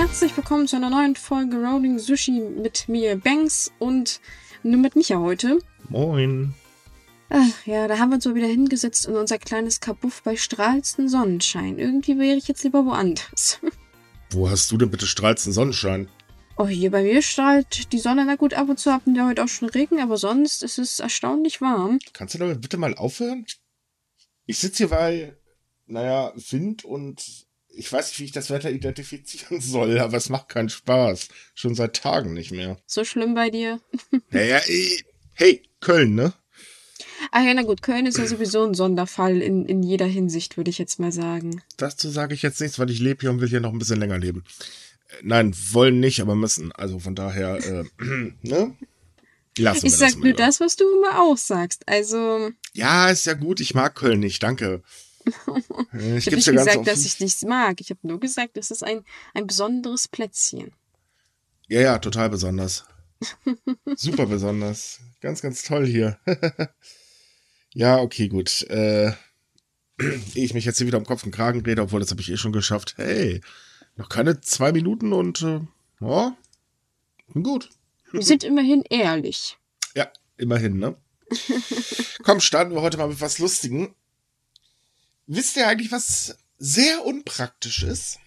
herzlich willkommen zu einer neuen Folge Rolling Sushi mit mir, Banks, und nur mit Micha heute. Moin. Ach ja, da haben wir uns so wieder hingesetzt in unser kleines Kabuff bei strahlendem Sonnenschein. Irgendwie wäre ich jetzt lieber woanders. Wo hast du denn bitte strahlendsten Sonnenschein? Oh, hier bei mir strahlt die Sonne. Na gut, ab und zu hatten wir heute auch schon Regen, aber sonst ist es erstaunlich warm. Kannst du damit bitte mal aufhören? Ich sitze hier bei, naja, Wind und ich weiß nicht, wie ich das Wetter identifizieren soll, aber es macht keinen Spaß. Schon seit Tagen nicht mehr. So schlimm bei dir? Naja, ey, hey, Köln, ne? Ah ja, na gut, Köln ist ja sowieso ein Sonderfall in, in jeder Hinsicht, würde ich jetzt mal sagen. Dazu sage ich jetzt nichts, weil ich lebe hier und will hier noch ein bisschen länger leben. Äh, Nein, wollen nicht, aber müssen. Also von daher, äh, ne? Lassen Ich sag das nur lieber. das, was du immer auch sagst. Also, Ja, ist ja gut. Ich mag Köln nicht, danke. Äh, ich habe Ich geb's nicht ja gesagt, dass ich nichts mag. Ich habe nur gesagt, es ist ein, ein besonderes Plätzchen. Ja, ja, total besonders. Super besonders. Ganz, ganz toll hier. ja, okay, gut. Äh, ich mich jetzt hier wieder um Kopf und Kragen rede, obwohl das habe ich eh schon geschafft. Hey, noch keine zwei Minuten und äh, bin gut. Wir sind immerhin ehrlich. Ja, immerhin, ne? Komm, starten wir heute mal mit was Lustigem. Wisst ihr eigentlich, was sehr unpraktisch ist?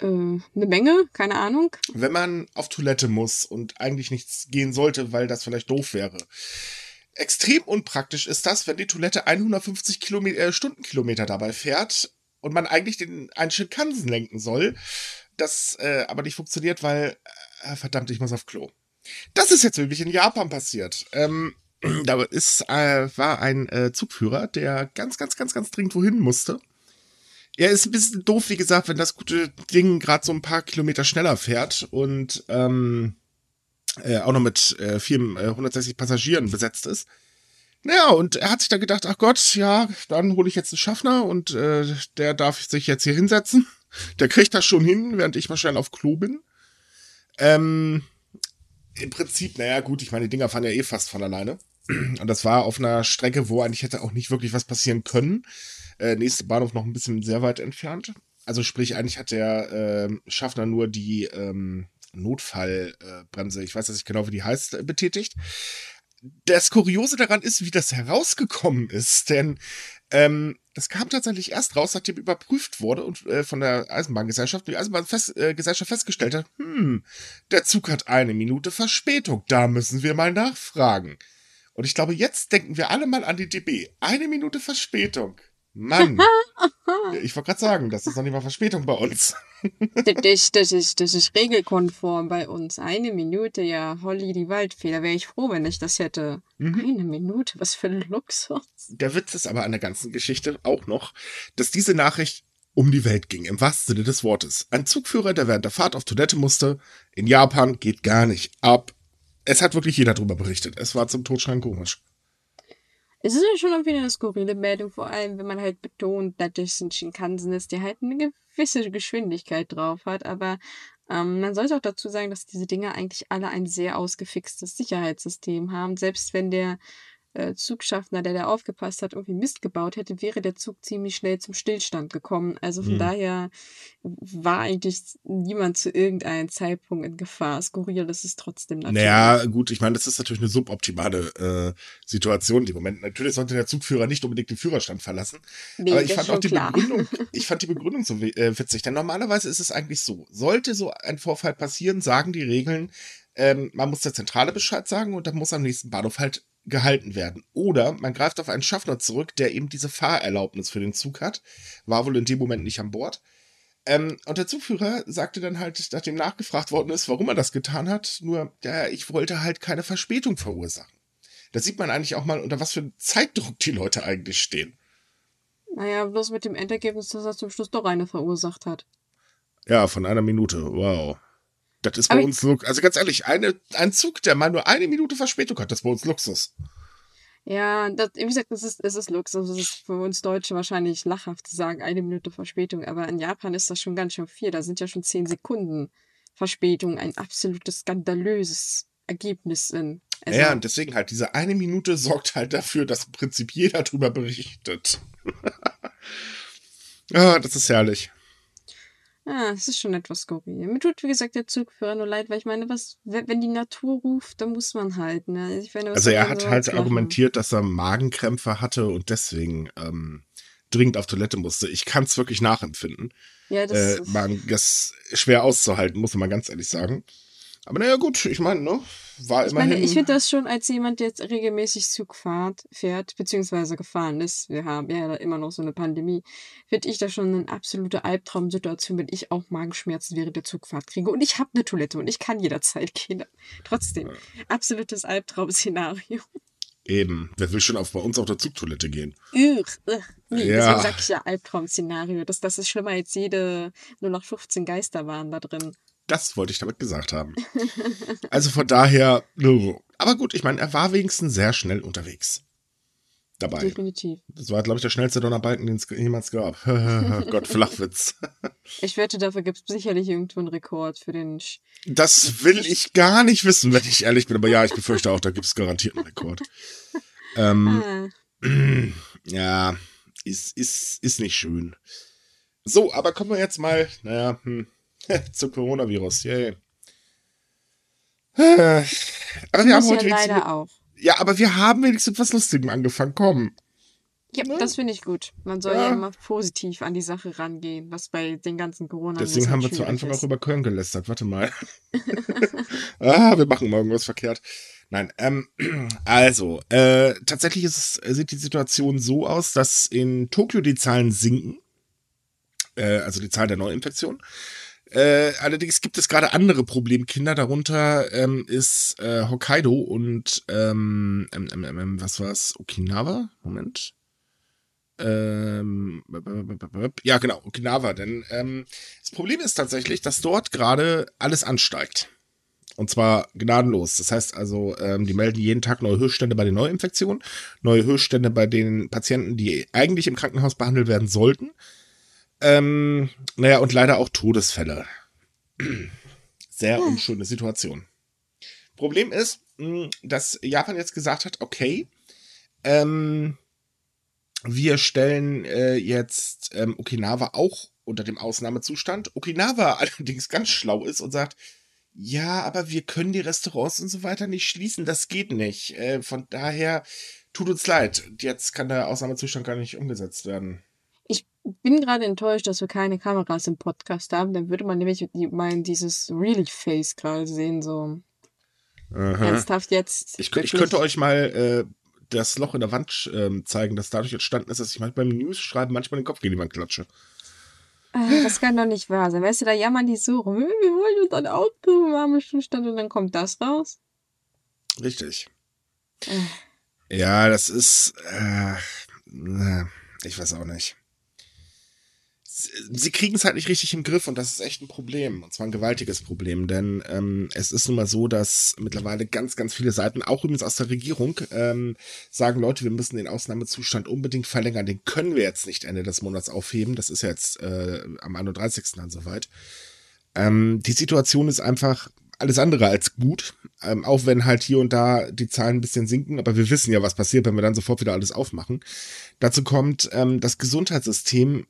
Äh, eine Menge, keine Ahnung. wenn man auf Toilette muss und eigentlich nichts gehen sollte, weil das vielleicht doof wäre. Extrem unpraktisch ist das, wenn die Toilette 150 Kilometer, äh, Stundenkilometer dabei fährt und man eigentlich den einen Shinkansen lenken soll. Das äh, aber nicht funktioniert, weil, äh, verdammt, ich muss auf Klo. Das ist jetzt wirklich in Japan passiert. Ähm, da ist, äh, war ein äh, Zugführer, der ganz, ganz, ganz, ganz dringend wohin musste. Ja, ist ein bisschen doof, wie gesagt, wenn das gute Ding gerade so ein paar Kilometer schneller fährt und ähm, äh, auch noch mit äh, vielen, äh, 160 Passagieren besetzt ist. Naja, und er hat sich dann gedacht, ach Gott, ja, dann hole ich jetzt einen Schaffner und äh, der darf sich jetzt hier hinsetzen. Der kriegt das schon hin, während ich wahrscheinlich auf Klo bin. Ähm, Im Prinzip, naja, gut, ich meine, die Dinger fahren ja eh fast von alleine. Und das war auf einer Strecke, wo eigentlich hätte auch nicht wirklich was passieren können. Äh, nächste Bahnhof noch ein bisschen sehr weit entfernt. Also sprich, eigentlich hat der ähm, Schaffner nur die ähm, Notfallbremse, ich weiß jetzt nicht genau, wie die heißt, äh, betätigt. Das Kuriose daran ist, wie das herausgekommen ist, denn ähm, das kam tatsächlich erst raus, nachdem überprüft wurde und äh, von der Eisenbahngesellschaft, die Eisenbahngesellschaft äh, festgestellt hat, hm, der Zug hat eine Minute Verspätung, da müssen wir mal nachfragen. Und ich glaube, jetzt denken wir alle mal an die DB. Eine Minute Verspätung. Mann. ich wollte gerade sagen, das ist noch nicht mal Verspätung bei uns. Das, das, das, ist, das ist regelkonform bei uns. Eine Minute, ja, Holly die Waldfeder. Wäre ich froh, wenn ich das hätte. Mhm. Eine Minute, was für ein Luxus. Der Witz ist aber an der ganzen Geschichte auch noch, dass diese Nachricht um die Welt ging, im wahrsten Sinne des Wortes. Ein Zugführer, der während der Fahrt auf Toilette musste, in Japan geht gar nicht ab. Es hat wirklich jeder darüber berichtet. Es war zum Totschreien komisch. Es ist ja schon irgendwie eine skurrile Meldung, vor allem wenn man halt betont, dass das ein Shinkansen ist, der halt eine gewisse Geschwindigkeit drauf hat. Aber ähm, man sollte auch dazu sagen, dass diese Dinger eigentlich alle ein sehr ausgefixtes Sicherheitssystem haben. Selbst wenn der äh, Zugschaffner, der da aufgepasst hat, irgendwie Mist gebaut hätte, wäre der Zug ziemlich schnell zum Stillstand gekommen. Also von Mhm. daher war eigentlich niemand zu irgendeinem Zeitpunkt in Gefahr. Skurril ist es trotzdem natürlich. Naja, gut, ich meine, das ist natürlich eine suboptimale äh, Situation dem Moment. Natürlich sollte der Zugführer nicht unbedingt den Führerstand verlassen. nee, Aber ich fand auch die klar. Begründung, ich fand die Begründung so äh, witzig, denn normalerweise ist es eigentlich so, sollte so ein Vorfall passieren, sagen die Regeln, ähm, man muss der Zentrale Bescheid sagen und dann muss am nächsten Bahnhof halt gehalten werden. Oder man greift auf einen Schaffner zurück, der eben diese Fahrerlaubnis für den Zug hat, war wohl in dem Moment nicht an Bord. Ähm, und der Zugführer sagte dann halt, nachdem nachgefragt worden ist, warum er das getan hat, nur, ja, ich wollte halt keine Verspätung verursachen. Da sieht man eigentlich auch mal, unter was für einem Zeitdruck die Leute eigentlich stehen. Naja, bloß mit dem Endergebnis, dass er zum Schluss doch eine verursacht hat. Ja, von einer Minute. Wow. Das ist bei Aber- uns, Lux- also ganz ehrlich, eine, ein Zug, der mal nur eine Minute Verspätung hat, das ist bei uns Luxus. Ja, das, wie gesagt, das ist, es ist Luxus. Es ist für uns Deutsche wahrscheinlich lachhaft zu sagen, eine Minute Verspätung. Aber in Japan ist das schon ganz schön viel. Da sind ja schon zehn Sekunden Verspätung. Ein absolutes skandalöses Ergebnis in. Also, ja, und deswegen halt, diese eine Minute sorgt halt dafür, dass im Prinzip jeder drüber berichtet. ah, das ist herrlich. Ja, es ist schon etwas skurril. Mir tut, wie gesagt, der Zugführer nur leid, weil ich meine, was, wenn die Natur ruft, dann muss man halt, ne? Meine, also er hat halt argumentiert, dass er Magenkrämpfe hatte und deswegen ähm, dringend auf Toilette musste. Ich kann es wirklich nachempfinden. Ja, das, äh, man, das ist schwer auszuhalten, muss man ganz ehrlich sagen. Aber naja, gut, ich meine, ne? War ich immerhin. Meine, ich finde das schon als jemand, der jetzt regelmäßig Zug fährt, fährt, beziehungsweise gefahren ist, wir haben ja immer noch so eine Pandemie, finde ich das schon eine absolute Albtraumsituation, wenn ich auch Magenschmerzen während der Zugfahrt kriege. Und ich habe eine Toilette und ich kann jederzeit gehen. Trotzdem, absolutes Albtraum-Szenario. Eben. Wer will schon auf, bei uns auf der Zugtoilette gehen? Ugh, nee, ja. deswegen sag ich ja Albtraum-Szenario. Das, das ist schlimmer als jede nur noch 15 Geister waren da drin. Das wollte ich damit gesagt haben. also von daher, aber gut, ich meine, er war wenigstens sehr schnell unterwegs. Dabei. Definitiv. Das war, glaube ich, der schnellste Donnerbalken, den es jemals gab. Gott, Flachwitz. ich wette, dafür gibt es sicherlich irgendwo einen Rekord für den. Sch das will ich gar nicht wissen, wenn ich ehrlich bin. Aber ja, ich befürchte auch, da gibt es garantiert einen Rekord. ähm, ah. Ja, ist, ist, ist nicht schön. So, aber kommen wir jetzt mal, naja, hm, zum Coronavirus. Yay. Aber wir haben heute ja leider auch. Ja, aber wir haben wenigstens was Lustigem angefangen. Komm. Ja, ne? das finde ich gut. Man soll ja. ja. immer positiv an die Sache rangehen, was bei den ganzen corona Deswegen haben wir zu Anfang ist. auch über Köln gelästert. Warte mal. ah, wir machen morgen was verkehrt. Nein, ähm, also, äh, tatsächlich ist sieht die Situation so aus, dass in Tokio die Zahlen sinken. Äh, also die Zahl der Neuinfektionen. Äh, allerdings gibt es gerade andere Problemkinder. Darunter ähm, ist äh, Hokkaido und ähm, ähm, ähm, was war's? Okinawa? Moment. Ähm, ja, genau, Okinawa. Denn ähm, das Problem ist tatsächlich, dass dort gerade alles ansteigt. Und zwar gnadenlos. Das heißt also, ähm, die melden jeden Tag neue Höchststände bei den Neuinfektionen, neue Höchststände bei den Patienten, die eigentlich im Krankenhaus behandelt werden sollten. Ähm, naja, und leider auch Todesfälle. Sehr unschöne Situation. Problem ist, hm, dass Japan jetzt gesagt hat, okay, ähm, wir stellen äh, jetzt ähm, Okinawa auch unter dem Ausnahmezustand. Okinawa allerdings ganz schlau ist und sagt, ja, aber wir können die Restaurants und so weiter nicht schließen, das geht nicht. Äh, von daher tut uns leid, jetzt kann der Ausnahmezustand gar nicht umgesetzt werden bin gerade enttäuscht, dass wir keine Kameras im Podcast haben. Dann würde man nämlich mein dieses Really Face gerade sehen, so. Aha. Ernsthaft jetzt. Ich, ich könnte euch mal äh, das Loch in der Wand äh, zeigen, das dadurch entstanden ist, dass ich manchmal beim News-Schreiben manchmal den Kopf gegen die Wand klatsche. Äh, das kann doch nicht wahr sein. Weißt du, da jammern die so rum. Wir wollen uns ein Auto im warmen Zustand und dann kommt das raus. Richtig. Äh. Ja, das ist. Äh, ich weiß auch nicht sie kriegen es halt nicht richtig im Griff und das ist echt ein Problem. Und zwar ein gewaltiges Problem, denn ähm, es ist nun mal so, dass mittlerweile ganz, ganz viele Seiten, auch übrigens aus der Regierung, ähm, sagen, Leute, wir müssen den Ausnahmezustand unbedingt verlängern. Den können wir jetzt nicht Ende des Monats aufheben. Das ist ja jetzt äh, am 31. dann soweit. Ähm, die Situation ist einfach alles andere als gut, ähm, auch wenn halt hier und da die Zahlen ein bisschen sinken, aber wir wissen ja, was passiert, wenn wir dann sofort wieder alles aufmachen. Dazu kommt, ähm, das Gesundheitssystem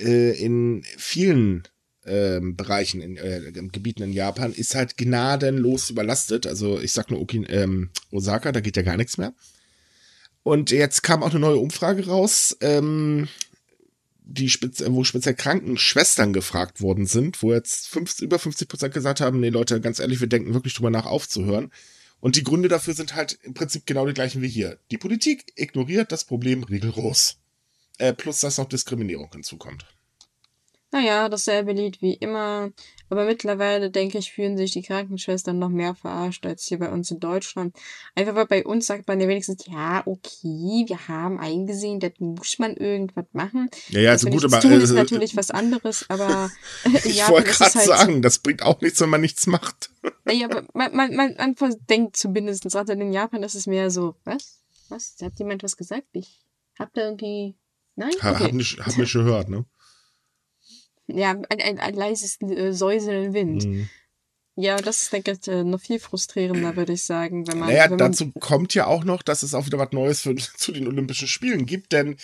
äh, in vielen ähm, Bereichen, in äh, Gebieten in Japan, ist halt gnadenlos überlastet. Also ich sag nur Okin ähm, Osaka, da geht ja gar nichts mehr. Und jetzt kam auch eine neue Umfrage raus, ähm, die spez wo speziell Krankenschwestern gefragt worden sind, wo jetzt fünf, über 50 Prozent gesagt haben, nee Leute, ganz ehrlich, wir denken wirklich drüber nach aufzuhören. Und die Gründe dafür sind halt im Prinzip genau die gleichen wie hier. Die Politik ignoriert das Problem rigoros. Äh, plus, dass noch Diskriminierung hinzukommt. Naja, dasselbe Lied wie immer. Aber mittlerweile, denke ich, fühlen sich die Krankenschwestern noch mehr verarscht als hier bei uns in Deutschland. Einfach weil bei uns sagt man ja wenigstens, ja, okay, wir haben eingesehen, da muss man irgendwas machen. Ja, ja, also gut, aber. Tun ist äh, natürlich was anderes, aber. ich wollte gerade halt sagen, das bringt auch nichts, wenn man nichts macht. naja, aber man, man, man, man denkt zumindest, gerade in Japan ist es mehr so, was? Was? Hat jemand was gesagt? Ich hab da irgendwie Nein? Okay. Hab, nicht, hab nicht gehört, ne? Ja, ein, ein, ein leises äh, Säuseln Wind. Mhm. Ja, das ist, denke ich, äh, noch viel frustrierender, würde ich sagen. Wenn man, naja, wenn dazu kommt ja auch noch, dass es auch wieder was Neues für, zu den Olympischen Spielen gibt, denn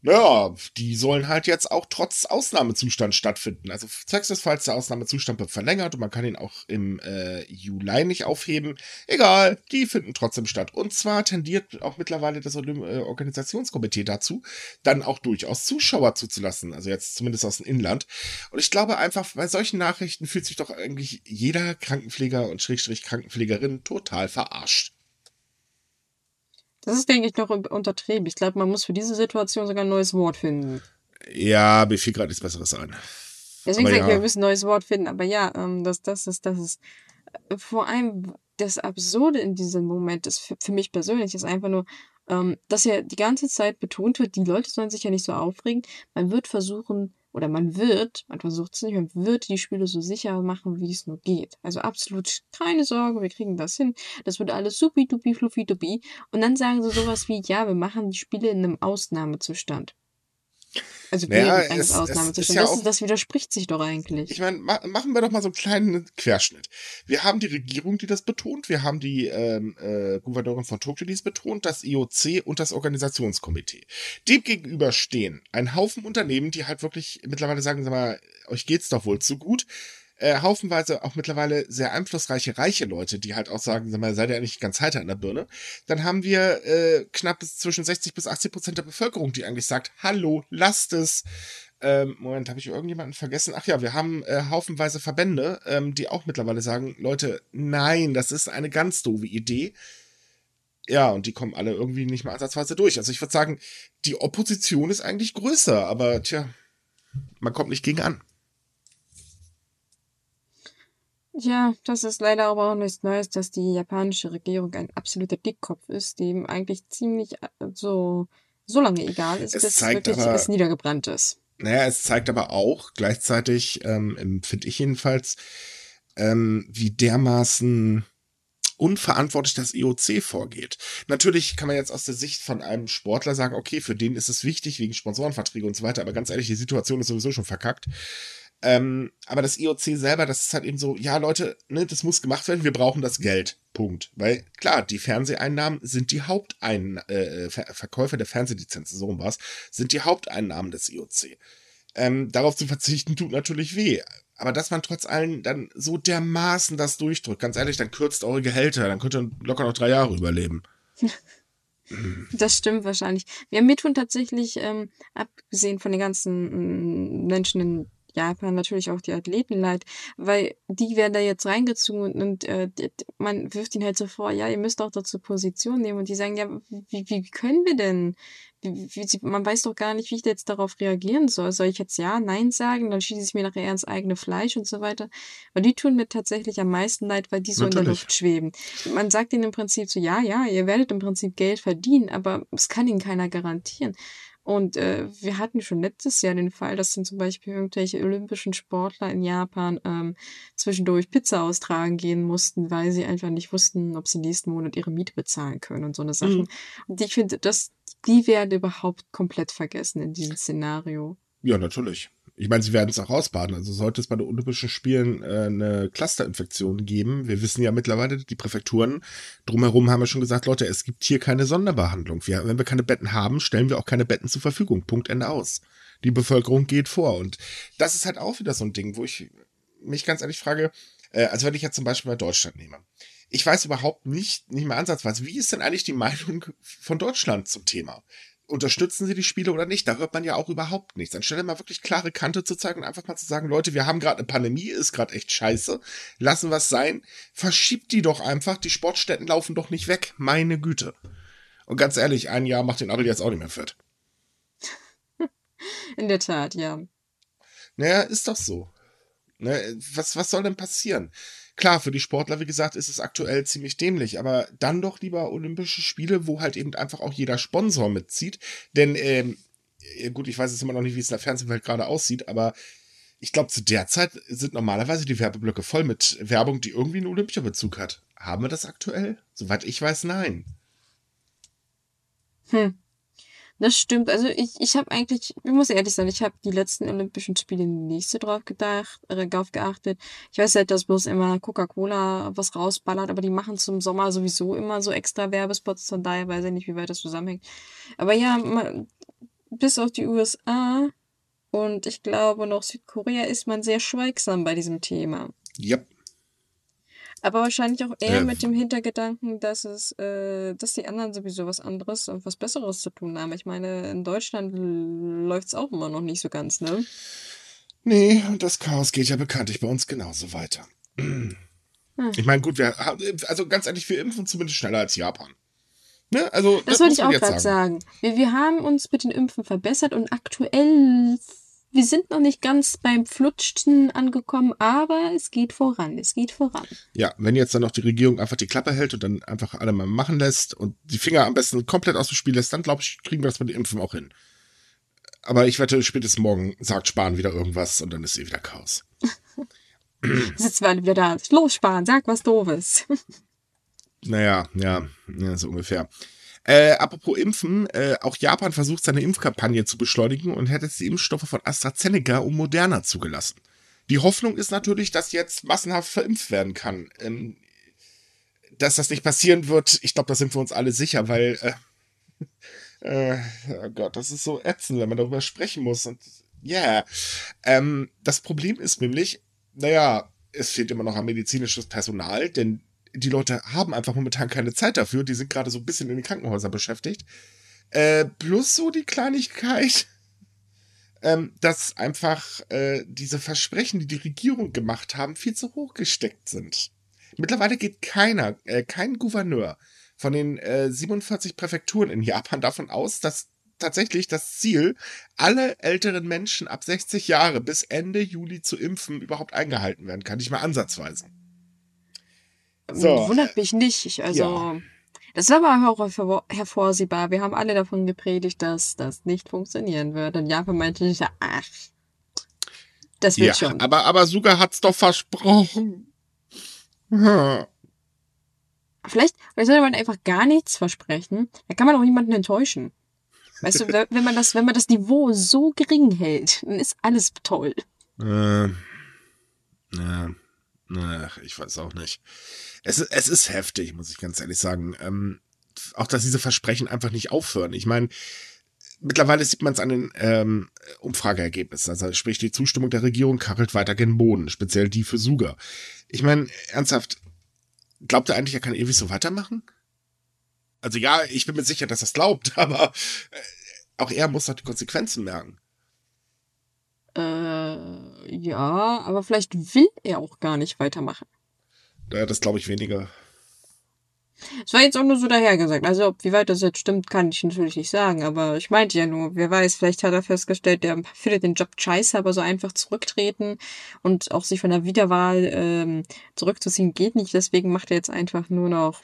Naja, die sollen halt jetzt auch trotz Ausnahmezustand stattfinden. Also falls der Ausnahmezustand wird verlängert und man kann ihn auch im äh, Juli nicht aufheben. Egal, die finden trotzdem statt. Und zwar tendiert auch mittlerweile das Olymp äh, Organisationskomitee dazu, dann auch durchaus Zuschauer zuzulassen. Also jetzt zumindest aus dem Inland. Und ich glaube einfach, bei solchen Nachrichten fühlt sich doch eigentlich jeder Krankenpfleger und Schrägstrich Krankenpflegerin total verarscht. Das ist, denke ich, noch untertrieben. Ich glaube, man muss für diese Situation sogar ein neues Wort finden. Ja, mir fiel gerade nichts Besseres ein. Deswegen sage ich, wir müssen ein neues Wort finden. Aber ja, ähm, das, das ist, das ist äh, vor allem das Absurde in diesem Moment ist für, für mich persönlich ist einfach nur, ähm, dass ja die ganze Zeit betont wird, die Leute sollen sich ja nicht so aufregen. Man wird versuchen, oder man wird, man versucht es nicht, man wird die Spiele so sicher machen, wie es nur geht. Also absolut keine Sorge, wir kriegen das hin. Das wird alles supi dupi fluffi dupi. Und dann sagen sie sowas wie, ja, wir machen die Spiele in einem Ausnahmezustand. Also naja, eines Ausnahmezustands. Ja das, das, widerspricht sich doch eigentlich. Ich meine, ma machen wir doch mal so einen kleinen Querschnitt. Wir haben die Regierung, die das betont, wir haben die ähm, äh, Gouverneurin von Tokio, die es betont, das IOC und das Organisationskomitee. Dem gegenüber stehen ein Haufen Unternehmen, die halt wirklich mittlerweile sagen, sag mal, euch geht's doch wohl zu gut äh, haufenweise auch mittlerweile sehr einflussreiche, reiche Leute, die halt auch sagen, sag mal, seid ihr eigentlich ganz heiter in der Birne. Dann haben wir äh, knapp zwischen 60 bis 80 Prozent der Bevölkerung, die eigentlich sagt, hallo, lasst es. Ähm, Moment, habe ich irgendjemanden vergessen? Ach ja, wir haben äh, haufenweise Verbände, ähm, die auch mittlerweile sagen, Leute, nein, das ist eine ganz doofe Idee. Ja, und die kommen alle irgendwie nicht mehr ansatzweise durch. Also ich würde sagen, die Opposition ist eigentlich größer, aber tja, man kommt nicht gegen an. Ja, das ist leider aber auch nichts Neues, dass die japanische Regierung ein absoluter Dickkopf ist, dem eigentlich ziemlich äh, so, so lange egal ist, es bis wirklich aber, es niedergebrannt ist. Naja, es zeigt aber auch gleichzeitig, ähm, empfinde ich jedenfalls, ähm, wie dermaßen unverantwortlich das IOC vorgeht. Natürlich kann man jetzt aus der Sicht von einem Sportler sagen, okay, für den ist es wichtig wegen Sponsorenverträge und so weiter, aber ganz ehrlich, die Situation ist sowieso schon verkackt. Ähm, aber das IOC selber, das ist halt eben so, ja Leute, ne, das muss gemacht werden, wir brauchen das Geld. Punkt. Weil klar, die Fernseheinnahmen sind die Haupteinnahmen, äh, Ver Verkäufer der Fernsehlizenzen, so was, sind die Haupteinnahmen des IOC. Ähm, darauf zu verzichten tut natürlich weh. Aber dass man trotz allem dann so dermaßen das durchdrückt, ganz ehrlich, dann kürzt eure Gehälter, dann könnt ihr locker noch drei Jahre überleben. Das stimmt wahrscheinlich. Ja, mir tun tatsächlich, ähm, abgesehen von den ganzen mm, Menschen in Japan natürlich auch die Athleten leid, weil die werden da jetzt reingezogen und äh, man wirft ihnen halt so vor, ja, ihr müsst auch dazu Position nehmen und die sagen, ja, wie, wie können wir denn? Wie, wie, man weiß doch gar nicht, wie ich jetzt darauf reagieren soll. Soll ich jetzt ja, nein sagen? Dann schieße ich mir nachher ins eigene Fleisch und so weiter. Aber die tun mir tatsächlich am meisten leid, weil die so Natürlich. in der Luft schweben. Man sagt ihnen im Prinzip so, ja, ja, ihr werdet im Prinzip Geld verdienen, aber es kann ihnen keiner garantieren. Und äh, wir hatten schon letztes Jahr den Fall, dass dann zum Beispiel irgendwelche olympischen Sportler in Japan ähm, zwischendurch Pizza austragen gehen mussten, weil sie einfach nicht wussten, ob sie nächsten Monat ihre Miete bezahlen können und so eine Sachen. Mhm. Und ich finde, dass die werden überhaupt komplett vergessen in diesem Szenario. Ja, natürlich. Ich meine, sie werden es auch ausbaden. Also sollte es bei den Olympischen Spielen äh, eine Clusterinfektion geben. Wir wissen ja mittlerweile, die Präfekturen drumherum haben ja schon gesagt, Leute, es gibt hier keine Sonderbehandlung. Wir, wenn wir keine Betten haben, stellen wir auch keine Betten zur Verfügung. Punkt Ende aus. Die Bevölkerung geht vor. Und das ist halt auch wieder so ein Ding, wo ich mich ganz ehrlich frage, äh, also wenn ich jetzt zum Beispiel mal Deutschland nehme. Ich weiß überhaupt nicht, nicht mal ansatzweise, wie ist denn eigentlich die Meinung von Deutschland zum Thema? Unterstützen sie die Spiele oder nicht? Da hört man ja auch überhaupt nichts. Anstelle mal wirklich klare Kante zu zeigen und einfach mal zu sagen, Leute, wir haben gerade eine Pandemie, ist gerade echt scheiße, lassen was sein, verschiebt die doch einfach, die Sportstätten laufen doch nicht weg, meine Güte. Und ganz ehrlich, ein Jahr macht den Adel jetzt auch nicht mehr fett. In der Tat, ja. Naja, ist doch so. Ne, was, was soll denn passieren? Klar, für die Sportler, wie gesagt, ist es aktuell ziemlich dämlich, aber dann doch lieber Olympische Spiele, wo halt eben einfach auch jeder Sponsor mitzieht. Denn, ähm, äh, gut, ich weiß jetzt immer noch nicht, wie es in der Fernsehwelt gerade aussieht, aber ich glaube, zu der Zeit sind normalerweise die Werbeblöcke voll mit Werbung, die irgendwie einen Olympiabezug hat. Haben wir das aktuell? Soweit ich weiß, nein. Hm. Das stimmt. Also ich, ich habe eigentlich, ich muss ehrlich sein, ich habe die letzten Olympischen Spiele nicht so drauf gedacht, äh, drauf geachtet. Ich weiß halt, dass bloß immer Coca-Cola was rausballert, aber die machen zum Sommer sowieso immer so extra Werbespots, von daher weiß ich nicht, wie weit das zusammenhängt. Aber ja, man, bis auf die USA und ich glaube noch Südkorea ist man sehr schweigsam bei diesem Thema. Yep. Aber wahrscheinlich auch eher Äh, mit dem Hintergedanken, dass es, äh, dass die anderen sowieso was anderes und was Besseres zu tun haben. Ich meine, in Deutschland läuft es auch immer noch nicht so ganz, ne? Nee, und das Chaos geht ja bekanntlich bei uns genauso weiter. Ich meine, gut, wir haben, also ganz ehrlich, wir impfen zumindest schneller als Japan. Ne? Also, Das wollte muss ich auch gerade sagen. Wir, wir haben uns mit den Impfen verbessert und aktuell, wir sind noch nicht ganz beim Flutschen angekommen, aber es geht voran, es geht voran. Ja, wenn jetzt dann noch die Regierung einfach die Klappe hält und dann einfach alle mal machen lässt und die Finger am besten komplett aus dem Spiel lässt, dann glaube ich, kriegen wir das mit den Impfen auch hin. Aber ich wette, spätestens morgen sagt Spahn wieder irgendwas und dann ist eh wieder Chaos. Sitzen wir alle wieder da. Los, Spahn, sag was Doofes. Naja, ja, ja so ungefähr. Äh, apropos Impfen, äh, auch Japan versucht seine Impfkampagne zu beschleunigen und hat jetzt die Impfstoffe von AstraZeneca und Moderna zugelassen. Die Hoffnung ist natürlich, dass jetzt massenhaft verimpft werden kann. Ähm, dass das nicht passieren wird, ich glaube, da sind wir uns alle sicher, weil, äh, äh, oh Gott, das ist so ätzend, wenn man darüber sprechen muss. Und ja, yeah. ähm, das Problem ist nämlich, naja, es fehlt immer noch an medizinisches Personal, denn die Leute haben einfach momentan keine Zeit dafür. Die sind gerade so ein bisschen in den Krankenhäusern beschäftigt. Äh, plus so die Kleinigkeit, ähm, dass einfach äh, diese Versprechen, die die Regierung gemacht haben, viel zu hoch gesteckt sind. Mittlerweile geht keiner, äh, kein Gouverneur von den äh, 47 Präfekturen in Japan davon aus, dass tatsächlich das Ziel, alle älteren Menschen ab 60 Jahre bis Ende Juli zu impfen, überhaupt eingehalten werden kann. Nicht mal ansatzweise. So. Wundert mich nicht. Ich, also, Ja. das war aber auch hervor- hervorsehbar. Wir haben alle davon gepredigt, dass das nicht funktionieren wird. Und Japan meinte nicht, ach, das wird Ja, schon. aber, aber Suga hat's doch versprochen. Hm. Vielleicht, vielleicht sollte man einfach gar nichts versprechen. Da kann man auch niemanden enttäuschen. Weißt du, wenn wenn man das, wenn man das Niveau so gering hält, dann ist alles toll. Äh, ja, na, ich weiß auch nicht. Es, ist- es ist heftig, muss ich ganz ehrlich sagen. Ähm, auch, dass diese Versprechen einfach nicht aufhören. Ich meine, mittlerweile sieht man es an den ähm, Umfrageergebnissen. Also sprich, die Zustimmung der Regierung kachelt weiter gen Boden, speziell die für Suga. Ich meine, ernsthaft, glaubt er eigentlich, er kann ewig so weitermachen? Also ja, ich bin mir sicher, dass er es glaubt, aber äh, auch er muss doch die Konsequenzen merken. Äh, ja, aber vielleicht will er auch gar nicht weitermachen. Äh, Das glaube ich weniger. Es war jetzt auch nur so dahergesagt. Also, ob wie weit das jetzt stimmt, kann ich natürlich nicht sagen. Aber ich meinte ja nur, wer weiß, vielleicht hat er festgestellt, der findet den Job scheiße, aber so einfach zurücktreten und auch sich von der Wiederwahl ähm, zurückzuziehen geht nicht. Deswegen macht er jetzt einfach nur noch.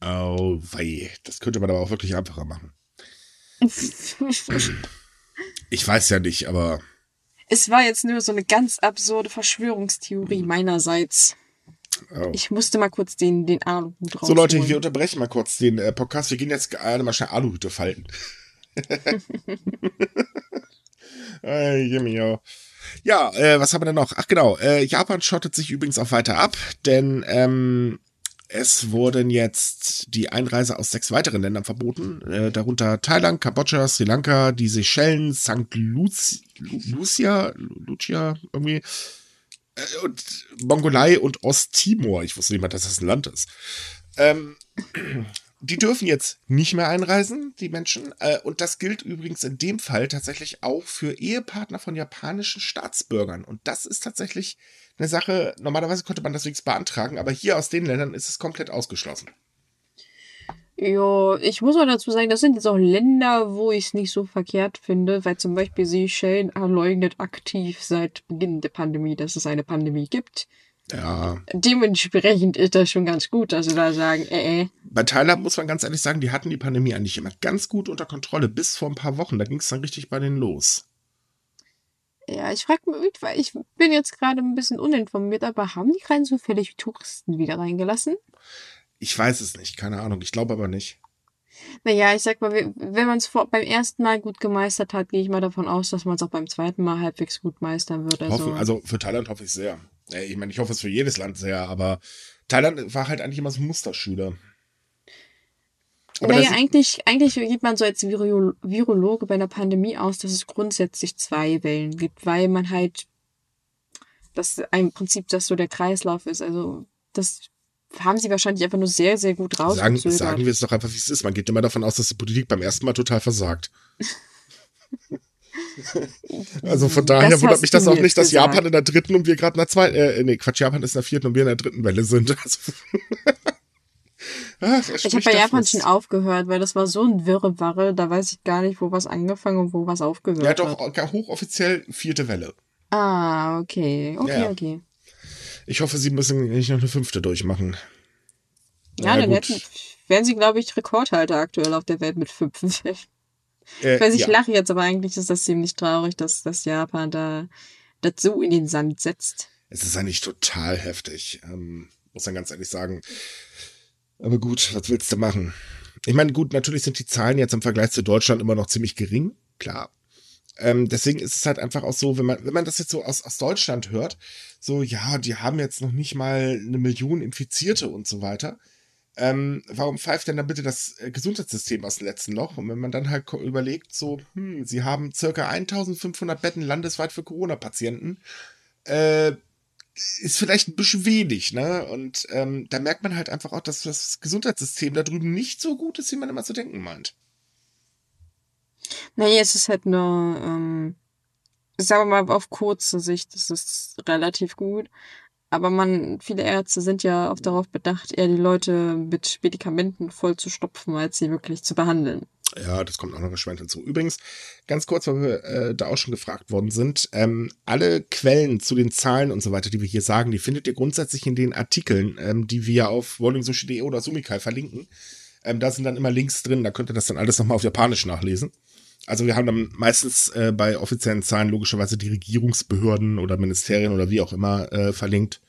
Oh, wei. Das könnte man aber auch wirklich einfacher machen. Ich weiß ja nicht, aber es war jetzt nur so eine ganz absurde Verschwörungstheorie meinerseits. oh. Ich musste mal kurz den, den Aluhut rausholen. So Leute, wir unterbrechen mal kurz den äh, Podcast. Wir gehen jetzt alle mal schnell Aluhüte falten. Ja, äh, was haben wir denn noch? Ach genau, äh, Japan schottet sich übrigens auch weiter ab, denn ähm, es wurden jetzt die Einreise aus sechs weiteren Ländern verboten, äh, darunter Thailand, Kambodscha, Sri Lanka, die Seychellen, St. Lucia, Lucia, Lucia irgendwie äh, und Mongolei und Osttimor. Ich wusste nicht mal, dass das ein Land ist. Ähm, die dürfen jetzt nicht mehr einreisen, die Menschen. Äh, und das gilt übrigens in dem Fall tatsächlich auch für Ehepartner von japanischen Staatsbürgern. Und das ist tatsächlich eine Sache, normalerweise konnte man das wenigstens beantragen, aber hier aus den Ländern ist es komplett ausgeschlossen. Ja, ich muss auch dazu sagen, das sind jetzt auch Länder, wo ich es nicht so verkehrt finde, weil zum Beispiel Seychellen leugnet aktiv seit Beginn der Pandemie, dass es eine Pandemie gibt. Ja. Dementsprechend ist das schon ganz gut, dass sie da sagen, äh, äh. Bei Thailand muss man ganz ehrlich sagen, die hatten die Pandemie eigentlich immer ganz gut unter Kontrolle, bis vor ein paar Wochen. Da ging es dann richtig bei denen los. Ja, ich frage mich, weil ich bin jetzt gerade ein bisschen uninformiert, aber haben die rein zufällig Touristen wieder reingelassen? Ich weiß es nicht, keine Ahnung. Ich glaube aber nicht. Naja, ich sag mal, we- wenn man es beim ersten Mal gut gemeistert hat, gehe ich mal davon aus, dass man es auch beim zweiten Mal halbwegs gut meistern wird. Also, also für Thailand hoffe ich sehr. Äh, Ich meine, ich hoffe es für jedes Land sehr, aber Thailand war halt eigentlich immer so ein Musterschüler. Aber naja, eigentlich, eigentlich geht man so als Viro Virologe bei einer Pandemie aus, dass es grundsätzlich zwei Wellen gibt, weil man halt das im Prinzip das so der Kreislauf ist. Also das haben sie wahrscheinlich einfach nur sehr, sehr gut Sagen, rausgezögert. sagen wir es doch einfach, wie es ist. Man geht immer davon aus, dass die Politik beim ersten Mal total versagt. Also von daher Das wundert mich das auch nicht, dass gesagt. Japan in der dritten und wir gerade in der zweiten, äh, nee, Quatsch, Japan ist in der vierten und wir in der dritten Welle sind. Also, Ach, Ich habe bei Japan schon aufgehört, weil das war so ein Wirrwarre, da weiß ich gar nicht, wo was angefangen und wo was aufgehört Ja, hat. doch, hochoffiziell vierte Welle. Ah, okay. Okay, Ja. okay. Ich hoffe, sie müssen nicht noch eine fünfte durchmachen. Ja, dann hätten, wären sie, glaube ich, Rekordhalter aktuell auf der Welt mit fünf. Ich Äh, weiß, ich ja. lache jetzt, aber eigentlich ist das ziemlich traurig, dass, dass Japan da das so in den Sand setzt. Es ist eigentlich total heftig, ähm, muss man ganz ehrlich sagen. Aber gut, was willst du machen? Ich meine, gut, natürlich sind die Zahlen jetzt im Vergleich zu Deutschland immer noch ziemlich gering, klar. Ähm, deswegen ist es halt einfach auch so, wenn man, wenn man das jetzt so aus, aus Deutschland hört, so, ja, die haben jetzt noch nicht mal eine Million Infizierte und so weiter. Ähm, warum pfeift denn da bitte das äh, Gesundheitssystem aus dem letzten Loch? Und wenn man dann halt überlegt, so, hm, sie haben circa 1500 Betten landesweit für Corona-Patienten, äh, ist vielleicht ein bisschen wenig, ne? Und ähm, da merkt man halt einfach auch, dass das Gesundheitssystem da drüben nicht so gut ist, wie man immer zu denken meint. Naja, es ist halt nur, ähm, sagen wir mal, auf kurze Sicht ist es relativ gut. Aber man, viele Ärzte sind ja auch darauf bedacht, eher die Leute mit Medikamenten voll zu stopfen, als sie wirklich zu behandeln. Ja, das kommt auch noch erschwert hinzu. Übrigens, ganz kurz, weil wir äh, da auch schon gefragt worden sind, ähm, alle Quellen zu den Zahlen und so weiter, die wir hier sagen, die findet ihr grundsätzlich in den Artikeln, ähm, die wir auf rollingsushi.de oder Sumikai verlinken. Ähm, da sind dann immer Links drin, da könnt ihr das dann alles nochmal auf Japanisch nachlesen. Also wir haben dann meistens äh, bei offiziellen Zahlen logischerweise die Regierungsbehörden oder Ministerien oder wie auch immer äh, verlinkt.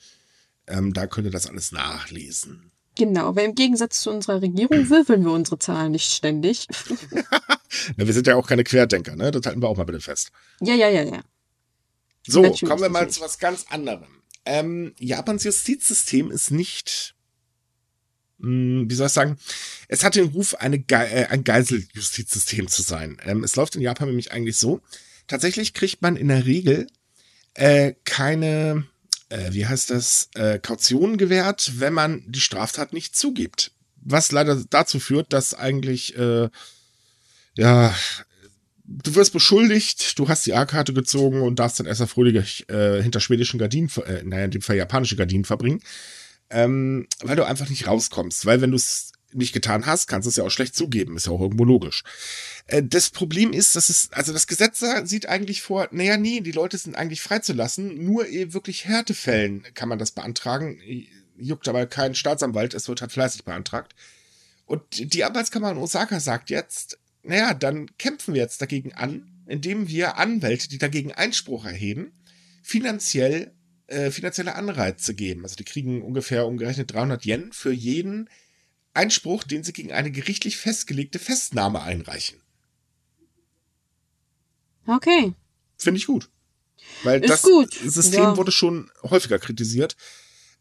Ähm, da könnt ihr das alles nachlesen. Genau, weil im Gegensatz zu unserer Regierung würfeln wir unsere Zahlen nicht ständig. Na, wir sind ja auch keine Querdenker, ne? Das halten wir auch mal bitte fest. ja, ja, ja, ja. So, Natürlich, kommen wir mal zu was ganz anderem. Ähm, Japans Justizsystem ist nicht, wie soll ich sagen, es hat den Ruf, eine Ge äh, ein Geiseljustizsystem zu sein. Ähm, es läuft in Japan nämlich eigentlich so. Tatsächlich kriegt man in der Regel äh, keine, äh, wie heißt das, äh, Kaution gewährt, wenn man die Straftat nicht zugibt. Was leider dazu führt, dass eigentlich, äh, ja, du wirst beschuldigt, du hast die A-Karte gezogen und darfst dann erst mal fröhlich äh, hinter schwedischen Gardinen, naja, in dem Fall japanische Gardinen verbringen, ähm, weil du einfach nicht rauskommst. Weil wenn du es nicht getan hast, kannst du es ja auch schlecht zugeben, ist ja auch irgendwo logisch. Äh, das Problem ist, dass es, also das Gesetz sieht eigentlich vor, naja, nee, die Leute sind eigentlich freizulassen, nur in wirklich Härtefällen kann man das beantragen, juckt aber kein Staatsanwalt, es wird halt fleißig beantragt. Und die Anwaltskammer in Osaka sagt jetzt, naja, dann kämpfen wir jetzt dagegen an, indem wir Anwälte, die dagegen Einspruch erheben, finanziell äh, finanzielle Anreize geben. Also die kriegen ungefähr umgerechnet 300 Yen für jeden Einspruch, den sie gegen eine gerichtlich festgelegte Festnahme einreichen. Okay. Finde ich gut. Weil Ist das gut, System ja. wurde schon häufiger kritisiert.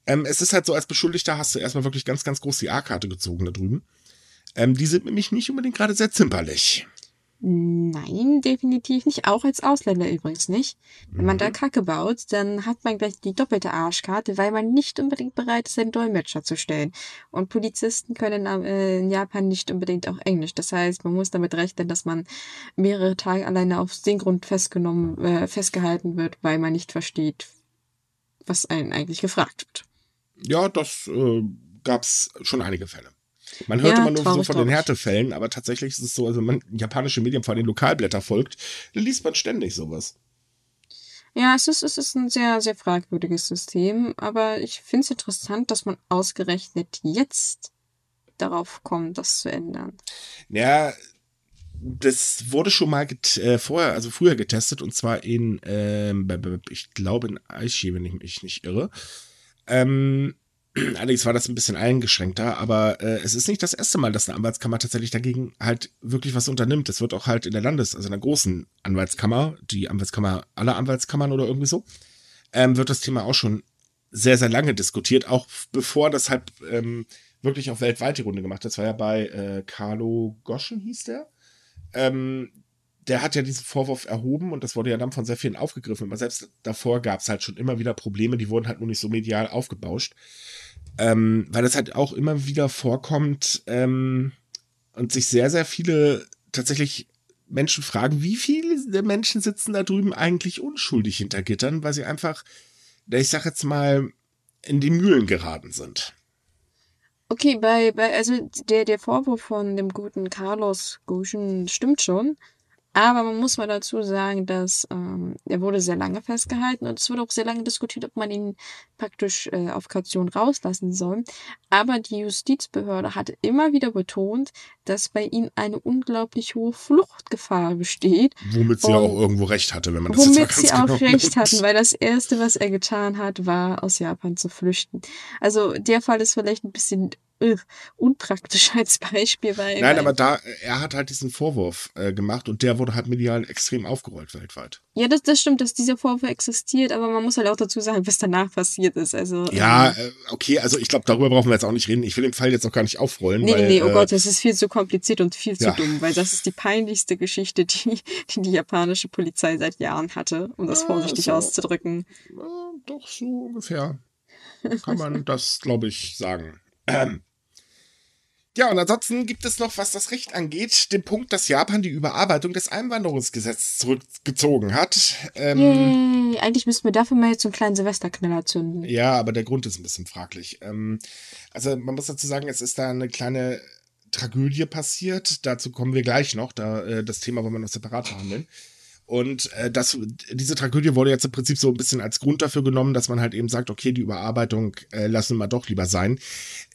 Ähm, es ist halt so, als Beschuldigter hast du erstmal wirklich ganz, ganz groß die A-Karte gezogen da drüben. Ähm, die sind nämlich nicht unbedingt gerade sehr zimperlich. Nein, definitiv nicht. Auch als Ausländer übrigens nicht. Wenn man da Kacke baut, dann hat man gleich die doppelte Arschkarte, weil man nicht unbedingt bereit ist, einen Dolmetscher zu stellen. Und Polizisten können äh, in Japan nicht unbedingt auch Englisch. Das heißt, man muss damit rechnen, dass man mehrere Tage alleine aus dem Grund festgenommen, äh, festgehalten wird, weil man nicht versteht, was einen eigentlich gefragt wird. Ja, das äh, gab es schon einige Fälle. Man hört Ja, immer nur so traurig, von den. Härtefällen, aber tatsächlich ist es so, also wenn man japanische Medien vor den Lokalblätter folgt, dann liest man ständig sowas. Ja, es ist, es ist ein sehr, sehr fragwürdiges System, aber ich finde es interessant, dass man ausgerechnet jetzt darauf kommt, das zu ändern. Ja, das wurde schon mal get äh, vorher, also früher getestet und zwar in, ähm, ich glaube in Aichi, wenn ich mich nicht irre. Ähm, allerdings war das ein bisschen eingeschränkter, aber äh, es ist nicht das erste Mal, dass eine Anwaltskammer tatsächlich dagegen halt wirklich was unternimmt. Es wird auch halt in der Landes-, also in der großen Anwaltskammer, die Anwaltskammer aller Anwaltskammern oder irgendwie so, ähm, wird das Thema auch schon sehr, sehr lange diskutiert, auch bevor das halt ähm, wirklich auch weltweit die Runde gemacht. Das war ja bei äh, Carlo Goschen, hieß der. Ähm, der hat ja diesen Vorwurf erhoben und das wurde ja dann von sehr vielen aufgegriffen. Aber selbst davor gab es halt schon immer wieder Probleme, die wurden halt nur nicht so medial aufgebauscht. Ähm, weil das halt auch immer wieder vorkommt ähm, und sich sehr, sehr viele tatsächlich Menschen fragen, wie viele Menschen sitzen da drüben eigentlich unschuldig hinter Gittern, weil sie einfach, ich sag jetzt mal, in die Mühlen geraten sind. Okay, bei, bei also der, der Vorwurf von dem guten Carlos Guschen stimmt schon. Aber man muss mal dazu sagen, dass ähm, er wurde sehr lange festgehalten und es wurde auch sehr lange diskutiert, ob man ihn praktisch äh, auf Kaution rauslassen soll. Aber die Justizbehörde hat immer wieder betont, dass bei ihm eine unglaublich hohe Fluchtgefahr besteht. Womit sie auch irgendwo recht hatte, wenn man das Womit jetzt mal ganz sie auch genau recht nimmt. hatten, weil das Erste, was er getan hat, war aus Japan zu flüchten. Also der Fall ist vielleicht ein bisschen unpraktisch als Beispiel, weil. Nein, aber da, er hat halt diesen Vorwurf äh, gemacht und der wurde halt medial extrem aufgerollt weltweit. Ja, das, das stimmt, dass dieser Vorwurf existiert, aber man muss halt auch dazu sagen, was danach passiert ist. Also, ja, ähm, äh, okay, also ich glaube, darüber brauchen wir jetzt auch nicht reden. Ich will den Fall jetzt auch gar nicht aufrollen. Nee, weil, nee, oh äh, Gott, das ist viel zu kompliziert und viel zu ja. dumm, weil das ist die peinlichste Geschichte, die die, die japanische Polizei seit Jahren hatte, um das vorsichtig so, auszudrücken. Doch, so ungefähr. Kann man das, glaube ich, sagen. Ähm, ja, und ansonsten gibt es noch, was das Recht angeht, den Punkt, dass Japan die Überarbeitung des Einwanderungsgesetzes zurückgezogen hat. Ähm, Yay. Eigentlich müssten wir dafür mal jetzt so einen kleinen Silvesterknaller zünden. Ja, aber der Grund ist ein bisschen fraglich. Ähm, also man muss dazu sagen, es ist da eine kleine Tragödie passiert. Dazu kommen wir gleich noch. Da, äh, das Thema wollen wir noch separat behandeln. Und äh, das, diese Tragödie wurde jetzt im Prinzip so ein bisschen als Grund dafür genommen, dass man halt eben sagt, okay, die Überarbeitung äh, lassen wir doch lieber sein.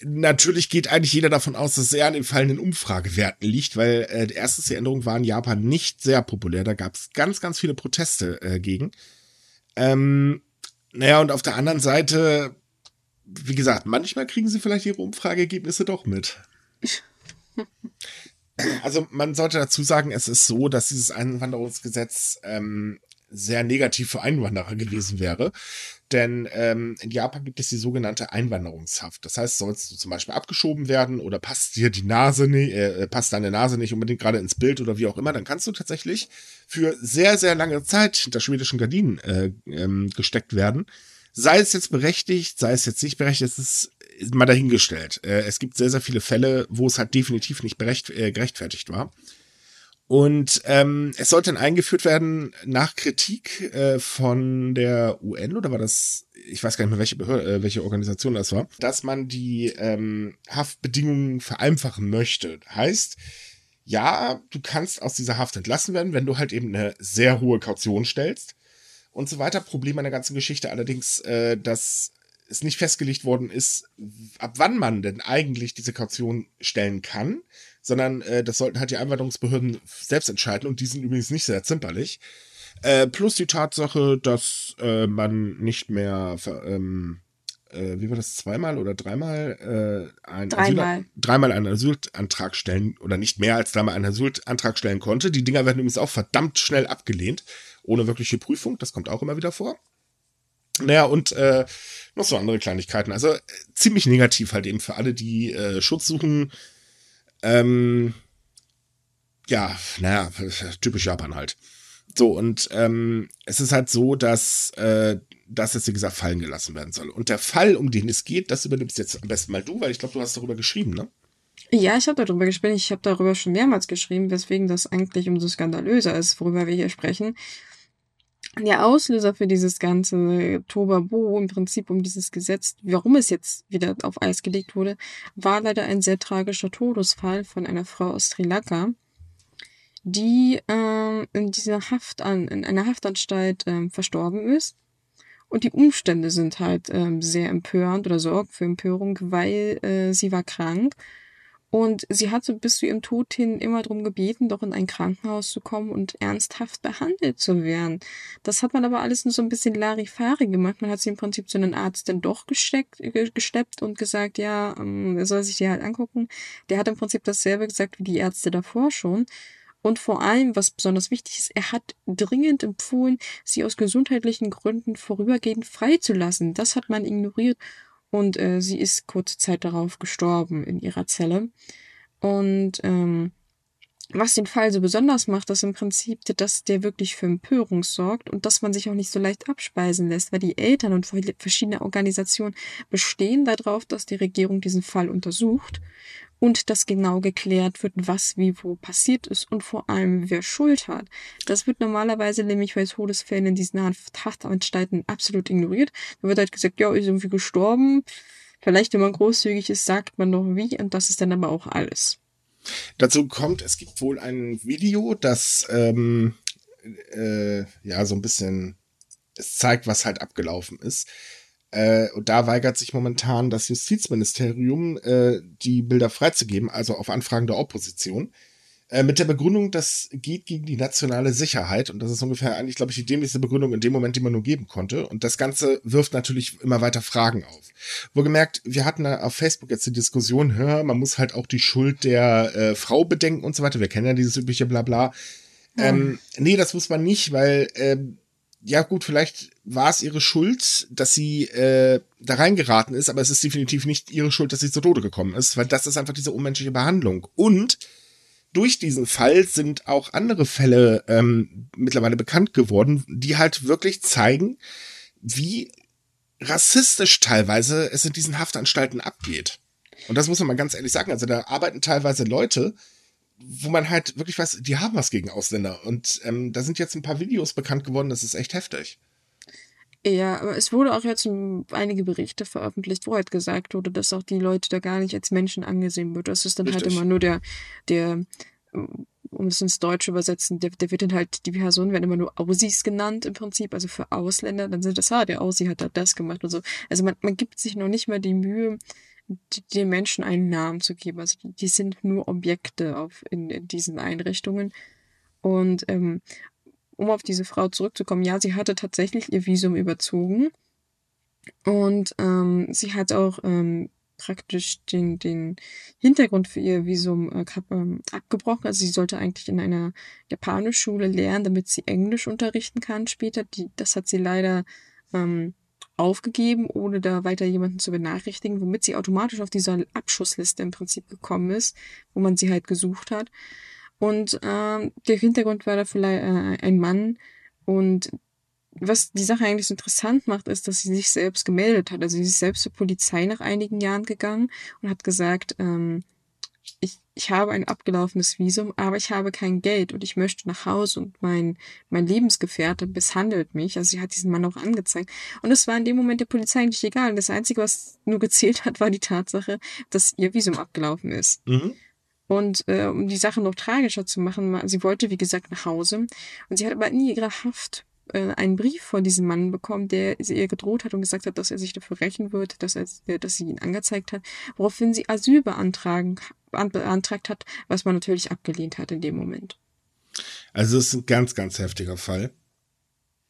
Natürlich geht eigentlich jeder davon aus, dass es eher an den fallenden Umfragewerten liegt, weil äh, erstens die Änderung war in Japan nicht sehr populär. Da gab es ganz, ganz viele Proteste äh, gegen. Ähm, naja, und auf der anderen Seite, wie gesagt, manchmal kriegen sie vielleicht ihre Umfrageergebnisse doch mit. Also man sollte dazu sagen, es ist so, dass dieses Einwanderungsgesetz ähm, sehr negativ für Einwanderer gewesen wäre. Denn ähm, in Japan gibt es die sogenannte Einwanderungshaft. Das heißt, sollst du zum Beispiel abgeschoben werden oder passt dir die Nase nicht, äh, passt deine Nase nicht unbedingt gerade ins Bild oder wie auch immer, dann kannst du tatsächlich für sehr, sehr lange Zeit hinter schwedischen Gardinen äh, ähm, gesteckt werden. Sei es jetzt berechtigt, sei es jetzt nicht berechtigt, es ist mal dahingestellt. Äh, es gibt sehr, sehr viele Fälle, wo es halt definitiv nicht berecht, äh, gerechtfertigt war. Und ähm, es sollte dann eingeführt werden nach Kritik äh, von der UN oder war das, ich weiß gar nicht mehr, welche, Behörde, äh, welche Organisation das war, dass man die ähm, Haftbedingungen vereinfachen möchte. Heißt, ja, du kannst aus dieser Haft entlassen werden, wenn du halt eben eine sehr hohe Kaution stellst und so weiter. Problem an der ganzen Geschichte allerdings, äh, dass es nicht festgelegt worden ist, ab wann man denn eigentlich diese Kaution stellen kann, sondern äh, das sollten halt die Einwanderungsbehörden selbst entscheiden und die sind übrigens nicht sehr zimperlich. Äh, plus die Tatsache, dass äh, man nicht mehr, ähm, äh, wie war das, zweimal oder dreimal äh, ein dreimal. Asyl, dreimal einen Asylantrag stellen oder nicht mehr als dreimal einen Asylantrag stellen konnte. Die Dinger werden übrigens auch verdammt schnell abgelehnt, ohne wirkliche Prüfung. Das kommt auch immer wieder vor. Naja, und äh, noch so andere Kleinigkeiten. Also äh, ziemlich negativ halt eben für alle, die äh, Schutz suchen. Ähm, ja, naja, typisch Japan halt. So, und ähm, es ist halt so, dass äh, das jetzt, wie gesagt, fallen gelassen werden soll. Und der Fall, um den es geht, das übernimmst jetzt am besten mal du, weil ich glaube, du hast darüber geschrieben, ne? Ja, ich habe darüber geschrieben. Ich habe darüber schon mehrmals geschrieben, weswegen das eigentlich umso skandalöser ist, worüber wir hier sprechen. Der Auslöser für dieses ganze Tobabo im Prinzip um dieses Gesetz, warum es jetzt wieder auf Eis gelegt wurde, war leider ein sehr tragischer Todesfall von einer Frau aus Sri Lanka, die äh, in dieser Haft an, in einer Haftanstalt äh, verstorben ist. Und die Umstände sind halt äh, sehr empörend oder sorgen für Empörung, weil äh, sie war krank und sie hatte bis zu ihrem Tod hin immer darum gebeten, doch in ein Krankenhaus zu kommen und ernsthaft behandelt zu werden. Das hat man aber alles nur so ein bisschen Larifari gemacht. Man hat sie im Prinzip zu einem Arzt dann doch gesteckt, gesteppt und gesagt, ja, ähm, er soll sich die halt angucken. Der hat im Prinzip dasselbe gesagt wie die Ärzte davor schon. Und vor allem, was besonders wichtig ist, er hat dringend empfohlen, sie aus gesundheitlichen Gründen vorübergehend freizulassen. Das hat man ignoriert und äh, sie ist kurze Zeit darauf gestorben in ihrer Zelle. Und ähm, was den Fall so besonders macht, ist im Prinzip, dass der wirklich für Empörung sorgt und dass man sich auch nicht so leicht abspeisen lässt, weil die Eltern und verschiedene Organisationen bestehen darauf, dass die Regierung diesen Fall untersucht und dass genau geklärt wird, was wie wo passiert ist und vor allem wer Schuld hat. Das wird normalerweise nämlich bei Todesfällen in diesen Haftanstalten absolut ignoriert. Da wird halt gesagt, ja, ist irgendwie gestorben. Vielleicht, wenn man großzügig ist, sagt man noch wie und das ist dann aber auch alles. Dazu kommt, es gibt wohl ein Video, das ähm, äh, ja so ein bisschen es zeigt, was halt abgelaufen ist. Äh, und da weigert sich momentan das Justizministerium, äh, die Bilder freizugeben, also auf Anfragen der Opposition. Äh, mit der Begründung, das geht gegen die nationale Sicherheit. Und das ist ungefähr eigentlich, glaube ich, die dämlichste Begründung in dem Moment, die man nur geben konnte. Und das Ganze wirft natürlich immer weiter Fragen auf. Wohlgemerkt, wir hatten auf Facebook jetzt die Diskussion, hör, man muss halt auch die Schuld der äh, Frau bedenken und so weiter. Wir kennen ja dieses übliche Blabla. Ähm, nee, das muss man nicht, weil, äh, ja gut, vielleicht war es ihre Schuld, dass sie äh, da reingeraten ist, aber es ist definitiv nicht ihre Schuld, dass sie zu Tode gekommen ist, weil das ist einfach diese unmenschliche Behandlung. Und durch diesen Fall sind auch andere Fälle ähm, mittlerweile bekannt geworden, die halt wirklich zeigen, wie rassistisch teilweise es in diesen Haftanstalten abgeht. Und das muss man mal ganz ehrlich sagen. Also da arbeiten teilweise Leute, wo man halt wirklich weiß, die haben was gegen Ausländer. Und ähm, da sind jetzt ein paar Videos bekannt geworden, das ist echt heftig. Ja, aber es wurde auch jetzt einige Berichte veröffentlicht, wo halt gesagt wurde, dass auch die Leute da gar nicht als Menschen angesehen wird. Das ist dann halt Richtig. halt immer nur der, der, um es ins Deutsche übersetzen, der, der wird dann halt, die Personen werden immer nur Aussies genannt im Prinzip, also für Ausländer, dann sind das, ah, der Aussie hat da das gemacht und so. Also man, man gibt sich noch nicht mal die Mühe, den Menschen einen Namen zu geben. Also die sind nur Objekte auf, in, in diesen Einrichtungen. Und ähm, um auf diese Frau zurückzukommen, ja, sie hatte tatsächlich ihr Visum überzogen. Und ähm, sie hat auch ähm, praktisch den, den Hintergrund für ihr Visum äh, ähm, abgebrochen. Also sie sollte eigentlich in einer Japanischschule lernen, damit sie Englisch unterrichten kann später. Die, das hat sie leider ähm, aufgegeben, ohne da weiter jemanden zu benachrichtigen, womit sie automatisch auf dieser Abschussliste im Prinzip gekommen ist, wo man sie halt gesucht hat. Und äh, der Hintergrund war da vielleicht äh, ein Mann. Und was die Sache eigentlich so interessant macht, ist, dass sie sich selbst gemeldet hat. Also sie ist selbst zur Polizei nach einigen Jahren gegangen und hat gesagt, ähm, ich, ich habe ein abgelaufenes Visum, aber ich habe kein Geld und ich möchte nach Hause und mein, mein Lebensgefährte misshandelt mich. Also sie hat diesen Mann auch angezeigt. Und es war in dem Moment der Polizei nicht egal. Das Einzige, was nur gezählt hat, war die Tatsache, dass ihr Visum abgelaufen ist. Mhm. Und äh, um die Sache noch tragischer zu machen, sie wollte, wie gesagt, nach Hause. Und sie hat aber in ihrer Haft äh, einen Brief von diesem Mann bekommen, der sie ihr gedroht hat und gesagt hat, dass er sich dafür rächen wird, dass, er, dass sie ihn angezeigt hat, woraufhin sie Asyl beantragen, beantragt hat, was man natürlich abgelehnt hat in dem Moment. Also es ist ein ganz, ganz heftiger Fall.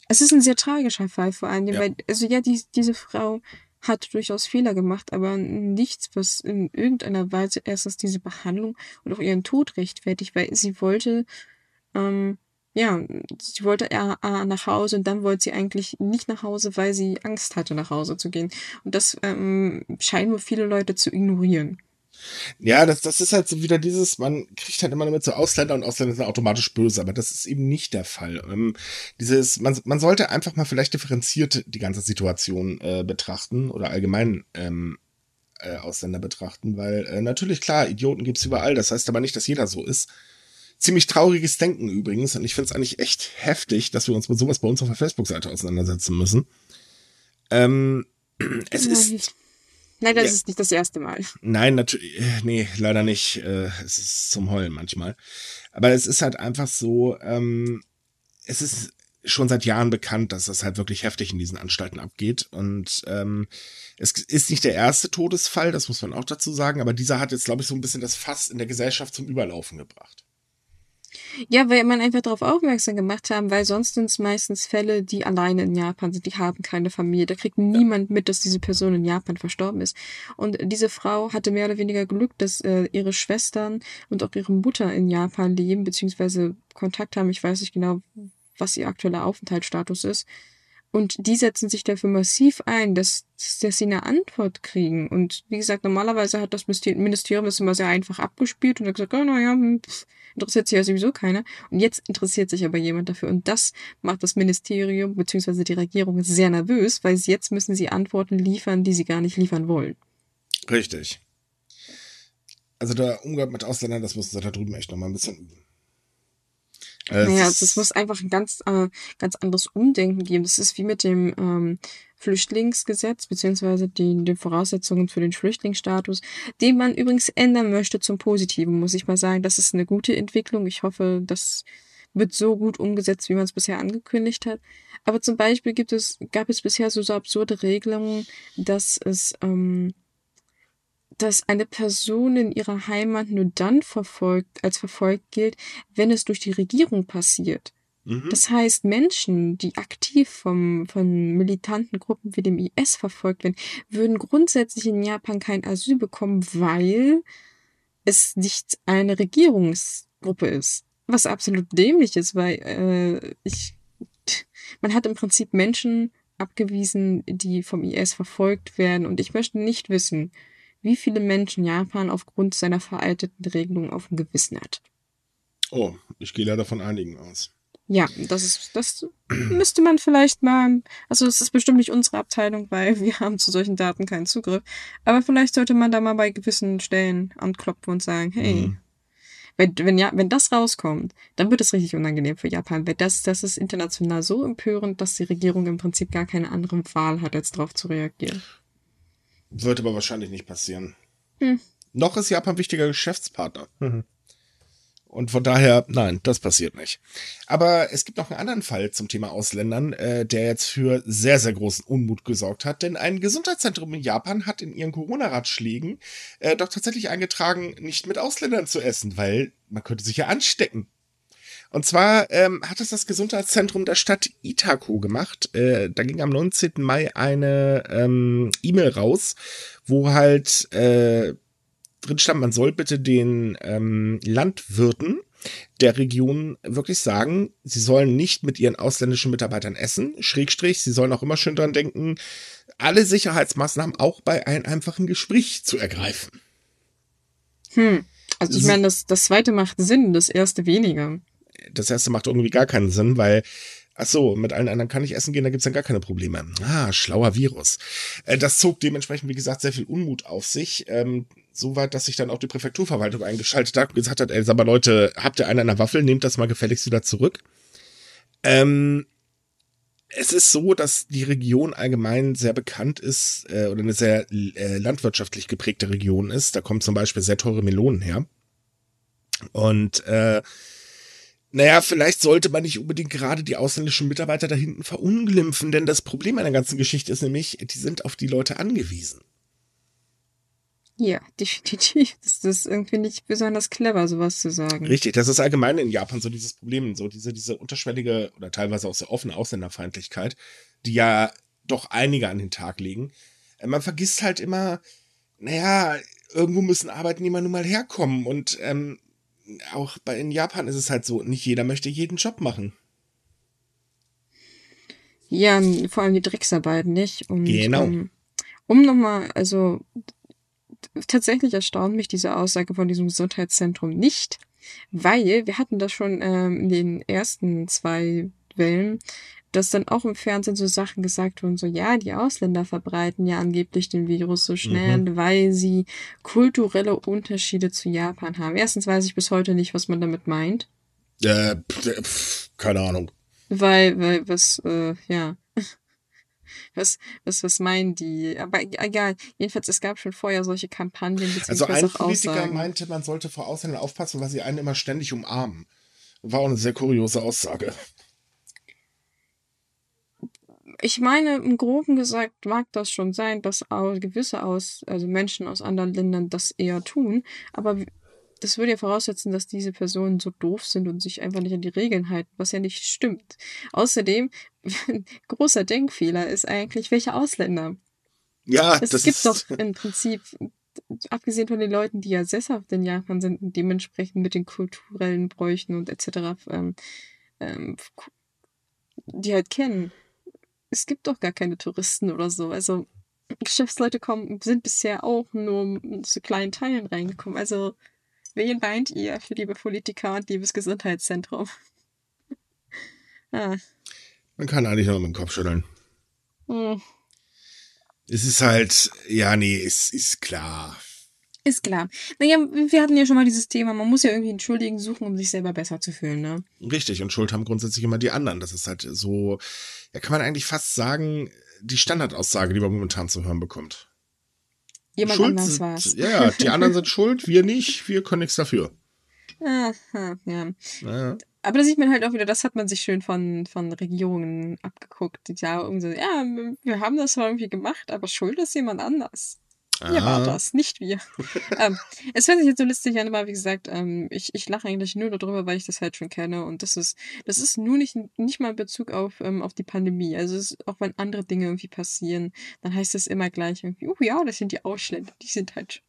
Es ist ein sehr tragischer Fall, vor allem, ja. weil, also ja, die, diese Frau hat durchaus Fehler gemacht, aber nichts, was in irgendeiner Weise erstens diese Behandlung und auch ihren Tod rechtfertigt, weil sie wollte, ähm, ja, sie wollte eher nach Hause und dann wollte sie eigentlich nicht nach Hause, weil sie Angst hatte, nach Hause zu gehen. Und das ähm, scheinen wohl viele Leute zu ignorieren. Ja, das, das ist halt so wieder dieses, man kriegt halt immer damit so Ausländer und Ausländer sind automatisch böse, aber das ist eben nicht der Fall. Ähm, dieses, man, man sollte einfach mal vielleicht differenziert die ganze Situation äh, betrachten oder allgemein ähm, äh, Ausländer betrachten, weil äh, natürlich klar, Idioten gibt's überall, das heißt aber nicht, dass jeder so ist. Ziemlich trauriges Denken übrigens und ich finde es eigentlich echt heftig, dass wir uns mit sowas bei uns auf der Facebook-Seite auseinandersetzen müssen. Ähm, es ist Nein, das ja. ist nicht das erste Mal. Nein, natürlich, äh, nee, leider nicht. Äh, es ist zum Heulen manchmal. Aber es ist halt einfach so, ähm, es ist schon seit Jahren bekannt, dass das halt wirklich heftig in diesen Anstalten abgeht. Und ähm, es ist nicht der erste Todesfall, das muss man auch dazu sagen, aber dieser hat jetzt, glaube ich, so ein bisschen das Fass in der Gesellschaft zum Überlaufen gebracht. Ja, weil man einfach darauf aufmerksam gemacht haben, weil sonst sind es meistens Fälle, die alleine in Japan sind, die haben keine Familie. Da kriegt niemand mit, dass diese Person in Japan verstorben ist. Und diese Frau hatte mehr oder weniger Glück, dass äh, ihre Schwestern und auch ihre Mutter in Japan leben, beziehungsweise Kontakt haben. Ich weiß nicht genau, was ihr aktueller Aufenthaltsstatus ist. Und die setzen sich dafür massiv ein, dass, dass sie eine Antwort kriegen. Und wie gesagt, normalerweise hat das Ministerium das immer sehr einfach abgespielt und hat gesagt, oh, naja, hm, interessiert sich ja sowieso keiner. Und jetzt interessiert sich aber jemand dafür. Und das macht das Ministerium bzw. die Regierung sehr nervös, weil jetzt müssen sie Antworten liefern, die sie gar nicht liefern wollen. Richtig. Also der Umgang mit Ausländern, das müssen sie da drüben echt nochmal ein bisschen üben. Also naja, es muss einfach ein ganz, äh, ganz anderes Umdenken geben. Das ist wie mit dem ähm, Flüchtlingsgesetz, beziehungsweise den, den Voraussetzungen für den Flüchtlingsstatus, den man übrigens ändern möchte zum Positiven, muss ich mal sagen. Das ist eine gute Entwicklung. Ich hoffe, das wird so gut umgesetzt, wie man es bisher angekündigt hat. Aber zum Beispiel gibt es, gab es bisher so, so absurde Regelungen, dass es ähm, dass eine Person in ihrer Heimat nur dann verfolgt, als verfolgt gilt, wenn es durch die Regierung passiert. Mhm. Das heißt, Menschen, die aktiv vom, von militanten Gruppen wie dem IS verfolgt werden, würden grundsätzlich in Japan kein Asyl bekommen, weil es nicht eine Regierungsgruppe ist. Was absolut dämlich ist, weil äh, ich, man hat im Prinzip Menschen abgewiesen, die vom IS verfolgt werden. Und ich möchte nicht wissen, wie viele Menschen Japan aufgrund seiner veralteten Regelung auf dem Gewissen hat. Oh, ich gehe leider von einigen aus. Ja, das ist, das müsste man vielleicht mal, also es ist bestimmt nicht unsere Abteilung, weil wir haben zu solchen Daten keinen Zugriff. Aber vielleicht sollte man da mal bei gewissen Stellen anklopfen und sagen, hey, mhm. wenn, wenn ja, wenn das rauskommt, dann wird es richtig unangenehm für Japan, weil das, das ist international so empörend, dass die Regierung im Prinzip gar keine andere Wahl hat, als darauf zu reagieren. Wird aber wahrscheinlich nicht passieren. Hm. Noch ist Japan wichtiger Geschäftspartner. Mhm. Und von daher, nein, das passiert nicht. Aber es gibt noch einen anderen Fall zum Thema Ausländern, äh, der jetzt für sehr, sehr großen Unmut gesorgt hat. Denn ein Gesundheitszentrum in Japan hat in ihren Corona-Ratschlägen äh, doch tatsächlich eingetragen, nicht mit Ausländern zu essen, weil man könnte sich ja anstecken. Und zwar ähm, hat es das Gesundheitszentrum der Stadt Itako gemacht. Äh, da ging am 19. Mai eine ähm, E-Mail raus, wo halt äh, drin stand, man soll bitte den ähm, Landwirten der Region wirklich sagen, sie sollen nicht mit ihren ausländischen Mitarbeitern essen. Schrägstrich, sie sollen auch immer schön dran denken, alle Sicherheitsmaßnahmen auch bei einem einfachen Gespräch zu ergreifen. Hm. Also ich meine, das, das zweite macht Sinn, das erste weniger das erste macht irgendwie gar keinen Sinn, weil Ach so, mit allen anderen kann ich essen gehen, da gibt's dann gar keine Probleme. Ah, schlauer Virus. Äh, das zog dementsprechend, wie gesagt, sehr viel Unmut auf sich. Ähm, Soweit, dass sich dann auch die Präfekturverwaltung eingeschaltet hat und gesagt hat, ey, sag mal Leute, habt ihr einen an der Waffel, nehmt das mal gefälligst wieder zurück. Ähm, es ist so, dass die Region allgemein sehr bekannt ist äh, oder eine sehr äh, landwirtschaftlich geprägte Region ist. Da kommen zum Beispiel sehr teure Melonen her. Und äh, naja, vielleicht sollte man nicht unbedingt gerade die ausländischen Mitarbeiter da hinten verunglimpfen, denn das Problem an der ganzen Geschichte ist nämlich, die sind auf die Leute angewiesen. Ja, definitiv. Das ist irgendwie nicht besonders clever, sowas zu sagen. Richtig, das ist allgemein in Japan so dieses Problem, so diese, diese unterschwellige oder teilweise auch sehr offene Ausländerfeindlichkeit, die ja doch einige an den Tag legen. Äh, man vergisst halt immer, naja, irgendwo müssen Arbeitnehmer nun mal herkommen und ähm, auch bei, in Japan ist es halt so, nicht jeder möchte jeden Job machen. Ja, vor allem die Drecksarbeiten nicht. Und, genau. Um, um nochmal, also tatsächlich erstaunt mich diese Aussage von diesem Gesundheitszentrum nicht, weil wir hatten das schon ähm, in den ersten zwei Wellen, dass dann auch im Fernsehen so Sachen gesagt wurden, so ja, die Ausländer verbreiten ja angeblich den Virus so schnell, mhm. weil sie kulturelle Unterschiede zu Japan haben. Erstens weiß ich bis heute nicht, was man damit meint. Äh, pf, keine Ahnung. Weil, weil, was, äh, ja. Was, was, was meinen die? Aber egal. Jedenfalls, es gab schon vorher solche Kampagnen. Also ein Politiker Aussagen. meinte, man sollte vor Ausländern aufpassen, weil sie einen immer ständig umarmen. War auch eine sehr kuriose Aussage ich meine, im Groben gesagt mag das schon sein, dass gewisse aus, also Menschen aus anderen Ländern das eher tun, aber das würde ja voraussetzen, dass diese Personen so doof sind und sich einfach nicht an die Regeln halten, was ja nicht stimmt. Außerdem, großer Denkfehler ist eigentlich, welche Ausländer? Ja, es das gibt ist... doch im Prinzip, abgesehen von den Leuten, die ja sesshaft in Japan sind und dementsprechend mit den kulturellen Bräuchen und etc., ähm, ähm, die halt kennen es gibt doch gar keine Touristen oder so. Also Geschäftsleute kommen, sind bisher auch nur zu kleinen Teilen reingekommen. Also wen weint ihr für liebe Politiker und liebes Gesundheitszentrum? ah. Man kann eigentlich nur mit dem Kopf schütteln. Hm. Es ist halt, ja, nee, es ist klar. Ist klar. Naja, wir hatten ja schon mal dieses Thema, man muss ja irgendwie einen Schuldigen suchen, um sich selber besser zu fühlen, ne? Richtig, und Schuld haben grundsätzlich immer die anderen. Das ist halt so, ja, kann man eigentlich fast sagen, die Standardaussage, die man momentan zu hören bekommt. Jemand schuld anders war's. Ja, die anderen sind schuld, wir nicht, wir können nichts dafür. Aha, ja. ja. Aber da sieht man halt auch wieder, das hat man sich schön von, von Regierungen abgeguckt. Die ja, irgendwie so, ja, wir haben das irgendwie gemacht, aber schuld ist jemand anders. Ihr ah. war das, nicht wir. ähm, es hört sich jetzt so lustig an, aber wie gesagt, ähm, ich, ich lache eigentlich nur darüber, weil ich das halt schon kenne. Und das ist, das ist nur nicht, nicht mal in Bezug auf, ähm, auf die Pandemie. Also ist, auch wenn andere Dinge irgendwie passieren, dann heißt es immer gleich irgendwie, oh ja, das sind die Ausländer, die sind halt,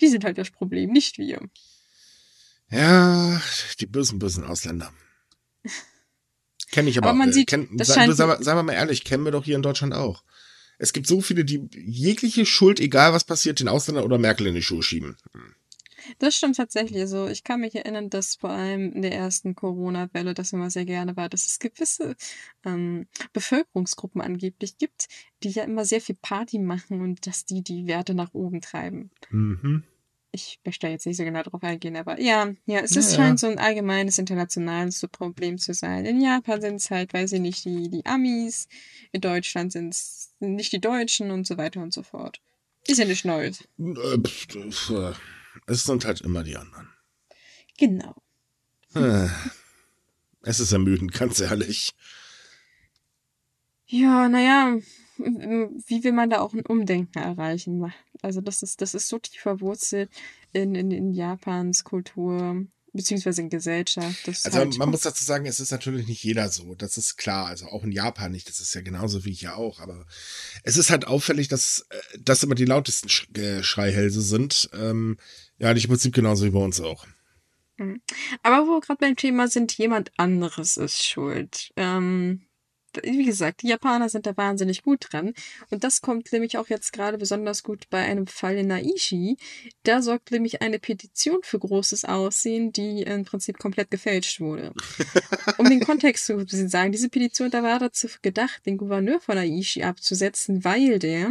die sind halt das Problem, nicht wir. Ja, die bösen, bösen Ausländer. Kenne ich aber, aber man sieht, kenn, sagen sag wir mal ehrlich, kennen wir doch hier in Deutschland auch. Es gibt so viele, die jegliche Schuld, egal was passiert, den Ausländer oder Merkel in die Schuhe schieben. Das stimmt tatsächlich. Also ich kann mich erinnern, dass vor allem in der ersten Corona-Welle das immer sehr gerne war, dass es gewisse ähm, Bevölkerungsgruppen angeblich gibt, die ja immer sehr viel Party machen und dass die die Werte nach oben treiben. Mhm ich möchte jetzt nicht so genau drauf eingehen, aber ja, ja, es ist, ja, scheint so ein allgemeines internationales Problem zu sein. In Japan sind es halt, weiß ich nicht, die, die Amis, in Deutschland sind es nicht die Deutschen und so weiter und so fort. Die sind nicht neu. Äh, es sind halt immer die anderen. Genau. Äh, es ist ermüdend, ganz ehrlich. Ja, naja, wie will man da auch ein Umdenken erreichen? Also das ist, das ist so tief verwurzelt in, in, in Japans Kultur, beziehungsweise in Gesellschaft. also halt man muss dazu sagen, es ist natürlich nicht jeder so, das ist klar. Also auch in Japan nicht, das ist ja genauso wie ich ja auch. Aber es ist halt auffällig, dass äh, das immer die lautesten äh, Schreihälse sind. Ähm, ja, im Prinzip genauso wie bei uns auch. Mhm. Aber wo wir gerade beim Thema sind, jemand anderes ist schuld. Ähm, wie gesagt, die Japaner sind da wahnsinnig gut dran. Und das kommt nämlich auch jetzt gerade besonders gut bei einem Fall in Naishi. Da sorgt nämlich eine Petition für großes Aussehen, die im Prinzip komplett gefälscht wurde. um den Kontext zu sagen, diese Petition da war dazu gedacht, den Gouverneur von Naishi abzusetzen, weil der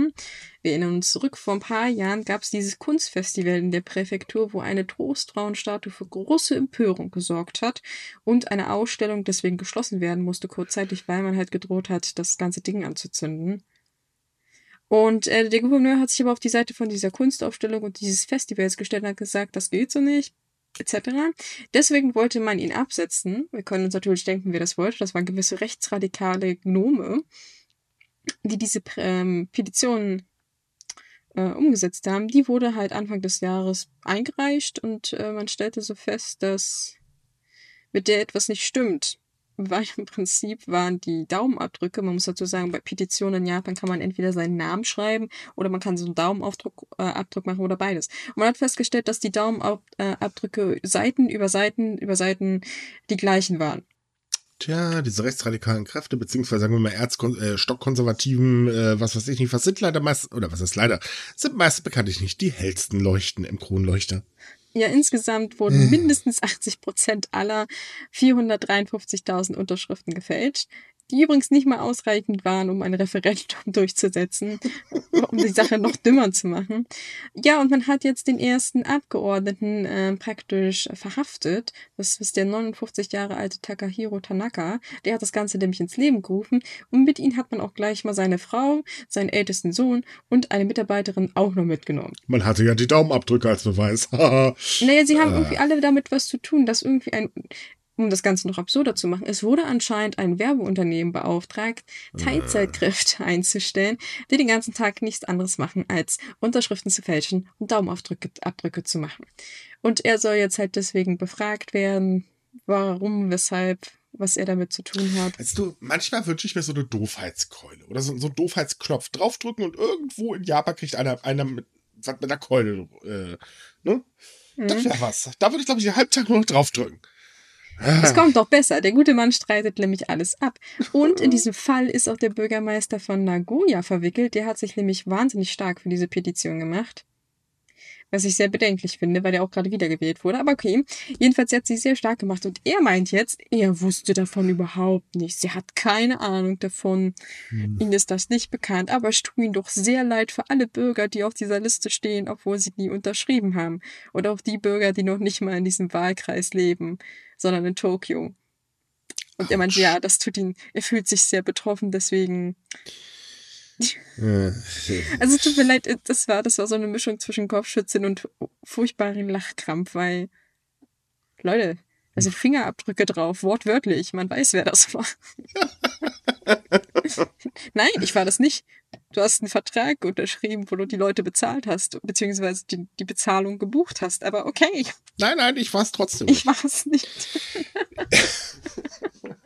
wir erinnern uns zurück, vor ein paar Jahren gab es dieses Kunstfestival in der Präfektur, wo eine Trostfrauenstatue für große Empörung gesorgt hat und eine Ausstellung deswegen geschlossen werden musste, kurzzeitig, weil man halt gedroht hat, das ganze Ding anzuzünden. Und äh, der Gouverneur hat sich aber auf die Seite von dieser Kunstaufstellung und dieses Festivals gestellt und hat gesagt, das geht so nicht, etc. Deswegen wollte man ihn absetzen. Wir können uns natürlich denken, wer das wollte. Das waren gewisse rechtsradikale Gnome, die diese ähm, Petition äh, umgesetzt haben, die wurde halt Anfang des Jahres eingereicht und äh, man stellte so fest, dass mit der etwas nicht stimmt. Weil im Prinzip waren die Daumenabdrücke, man muss dazu sagen, bei Petitionen in Japan kann man entweder seinen Namen schreiben oder man kann so einen Daumenabdruck äh, machen oder beides. Und man hat festgestellt, dass die Daumenabdrücke Seiten über Seiten über Seiten die gleichen waren. Tja, diese rechtsradikalen Kräfte, beziehungsweise sagen wir mal Erzkon äh, stockkonservativen, äh, was weiß ich nicht, was sind leider meist, oder was ist leider, sind meist bekanntlich nicht die hellsten Leuchten im Kronleuchter. Ja, insgesamt wurden hm. mindestens 80 Prozent aller 453.000 Unterschriften gefälscht die übrigens nicht mal ausreichend waren, um ein Referendum durchzusetzen, um die Sache noch dümmer zu machen. Ja, und man hat jetzt den ersten Abgeordneten äh, praktisch verhaftet. Das ist der 59 Jahre alte Takahiro Tanaka. Der hat das Ganze nämlich ins Leben gerufen. Und mit ihm hat man auch gleich mal seine Frau, seinen ältesten Sohn und eine Mitarbeiterin auch noch mitgenommen. Man hatte ja die Daumenabdrücke als Beweis. naja, sie haben irgendwie alle damit was zu tun, dass irgendwie ein um das Ganze noch absurder zu machen, es wurde anscheinend ein Werbeunternehmen beauftragt, Teilzeitkräfte einzustellen, die den ganzen Tag nichts anderes machen, als Unterschriften zu fälschen und Daumenabdrücke Abdrücke zu machen. Und er soll jetzt halt deswegen befragt werden, warum, weshalb, was er damit zu tun hat. Weißt du, manchmal wünsche ich mir so eine Doofheitskeule oder so, so einen Doofheitsknopf draufdrücken und irgendwo in Japan kriegt einer, einer mit, mit einer Keule, äh, ne? Mhm. Das wäre was. Da würde ich, glaube ich, den halben Tag nur noch draufdrücken. Es kommt doch besser. Der gute Mann streitet nämlich alles ab. Und in diesem Fall ist auch der Bürgermeister von Nagoya verwickelt. Der hat sich nämlich wahnsinnig stark für diese Petition gemacht. Was ich sehr bedenklich finde, weil er auch gerade wiedergewählt wurde. Aber okay. Jedenfalls, sie hat sich sehr stark gemacht. Und er meint jetzt, er wusste davon überhaupt nichts. Sie hat keine Ahnung davon. Hm. Ihnen ist das nicht bekannt. Aber es tut ihm doch sehr leid für alle Bürger, die auf dieser Liste stehen, obwohl sie nie unterschrieben haben. Und auch die Bürger, die noch nicht mal in diesem Wahlkreis leben, sondern in Tokio. Und er meint, ja, das tut ihn, er fühlt sich sehr betroffen, deswegen also tut mir leid, das war, das war so eine Mischung zwischen Kopfschützen und furchtbaren Lachkrampf, weil, Leute, sind Fingerabdrücke drauf, wortwörtlich, man weiß, wer das war. Nein, ich war das nicht. Du hast einen Vertrag unterschrieben, wo du die Leute bezahlt hast, beziehungsweise die, die Bezahlung gebucht hast, aber okay. Nein, nein, ich war es trotzdem. Nicht. Ich war es nicht.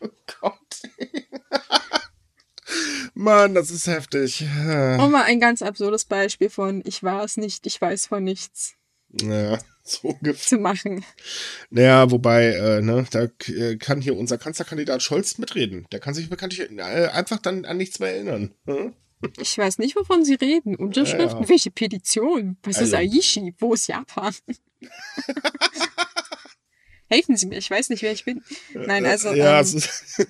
oh Gott. Mann, das ist heftig. Auch mal ein ganz absurdes Beispiel von ich war es nicht, ich weiß von nichts. Naja, so zu machen. Naja, wobei, äh, ne, da äh, kann hier unser Kanzlerkandidat Scholz mitreden. Der kann sich bekanntlich äh, einfach dann an nichts mehr erinnern. Hm? Ich weiß nicht, wovon Sie reden. Unterschriften? Ja, ja. Welche Petition? Was also. ist Aichi? Wo ist Japan? Helfen Sie mir, ich weiß nicht, wer ich bin. Nein, also. Ja, ähm, es ist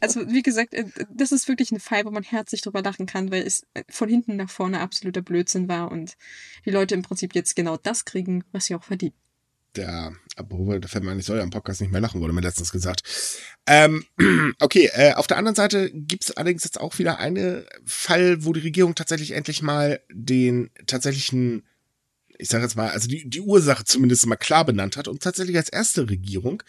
also, wie gesagt, äh, das ist wirklich ein Fall, wo man herzlich drüber lachen kann, weil es äh, von hinten nach vorne absoluter Blödsinn war und die Leute im Prinzip jetzt genau das kriegen, was sie auch verdienen. Ja, aber da fällt mir ich soll ja am Podcast nicht mehr lachen, wurde mir letztens gesagt. Ähm, okay, äh, auf der anderen Seite gibt es allerdings jetzt auch wieder einen Fall, wo die Regierung tatsächlich endlich mal den tatsächlichen, ich sage jetzt mal, also die, die Ursache zumindest mal klar benannt hat und tatsächlich als erste Regierung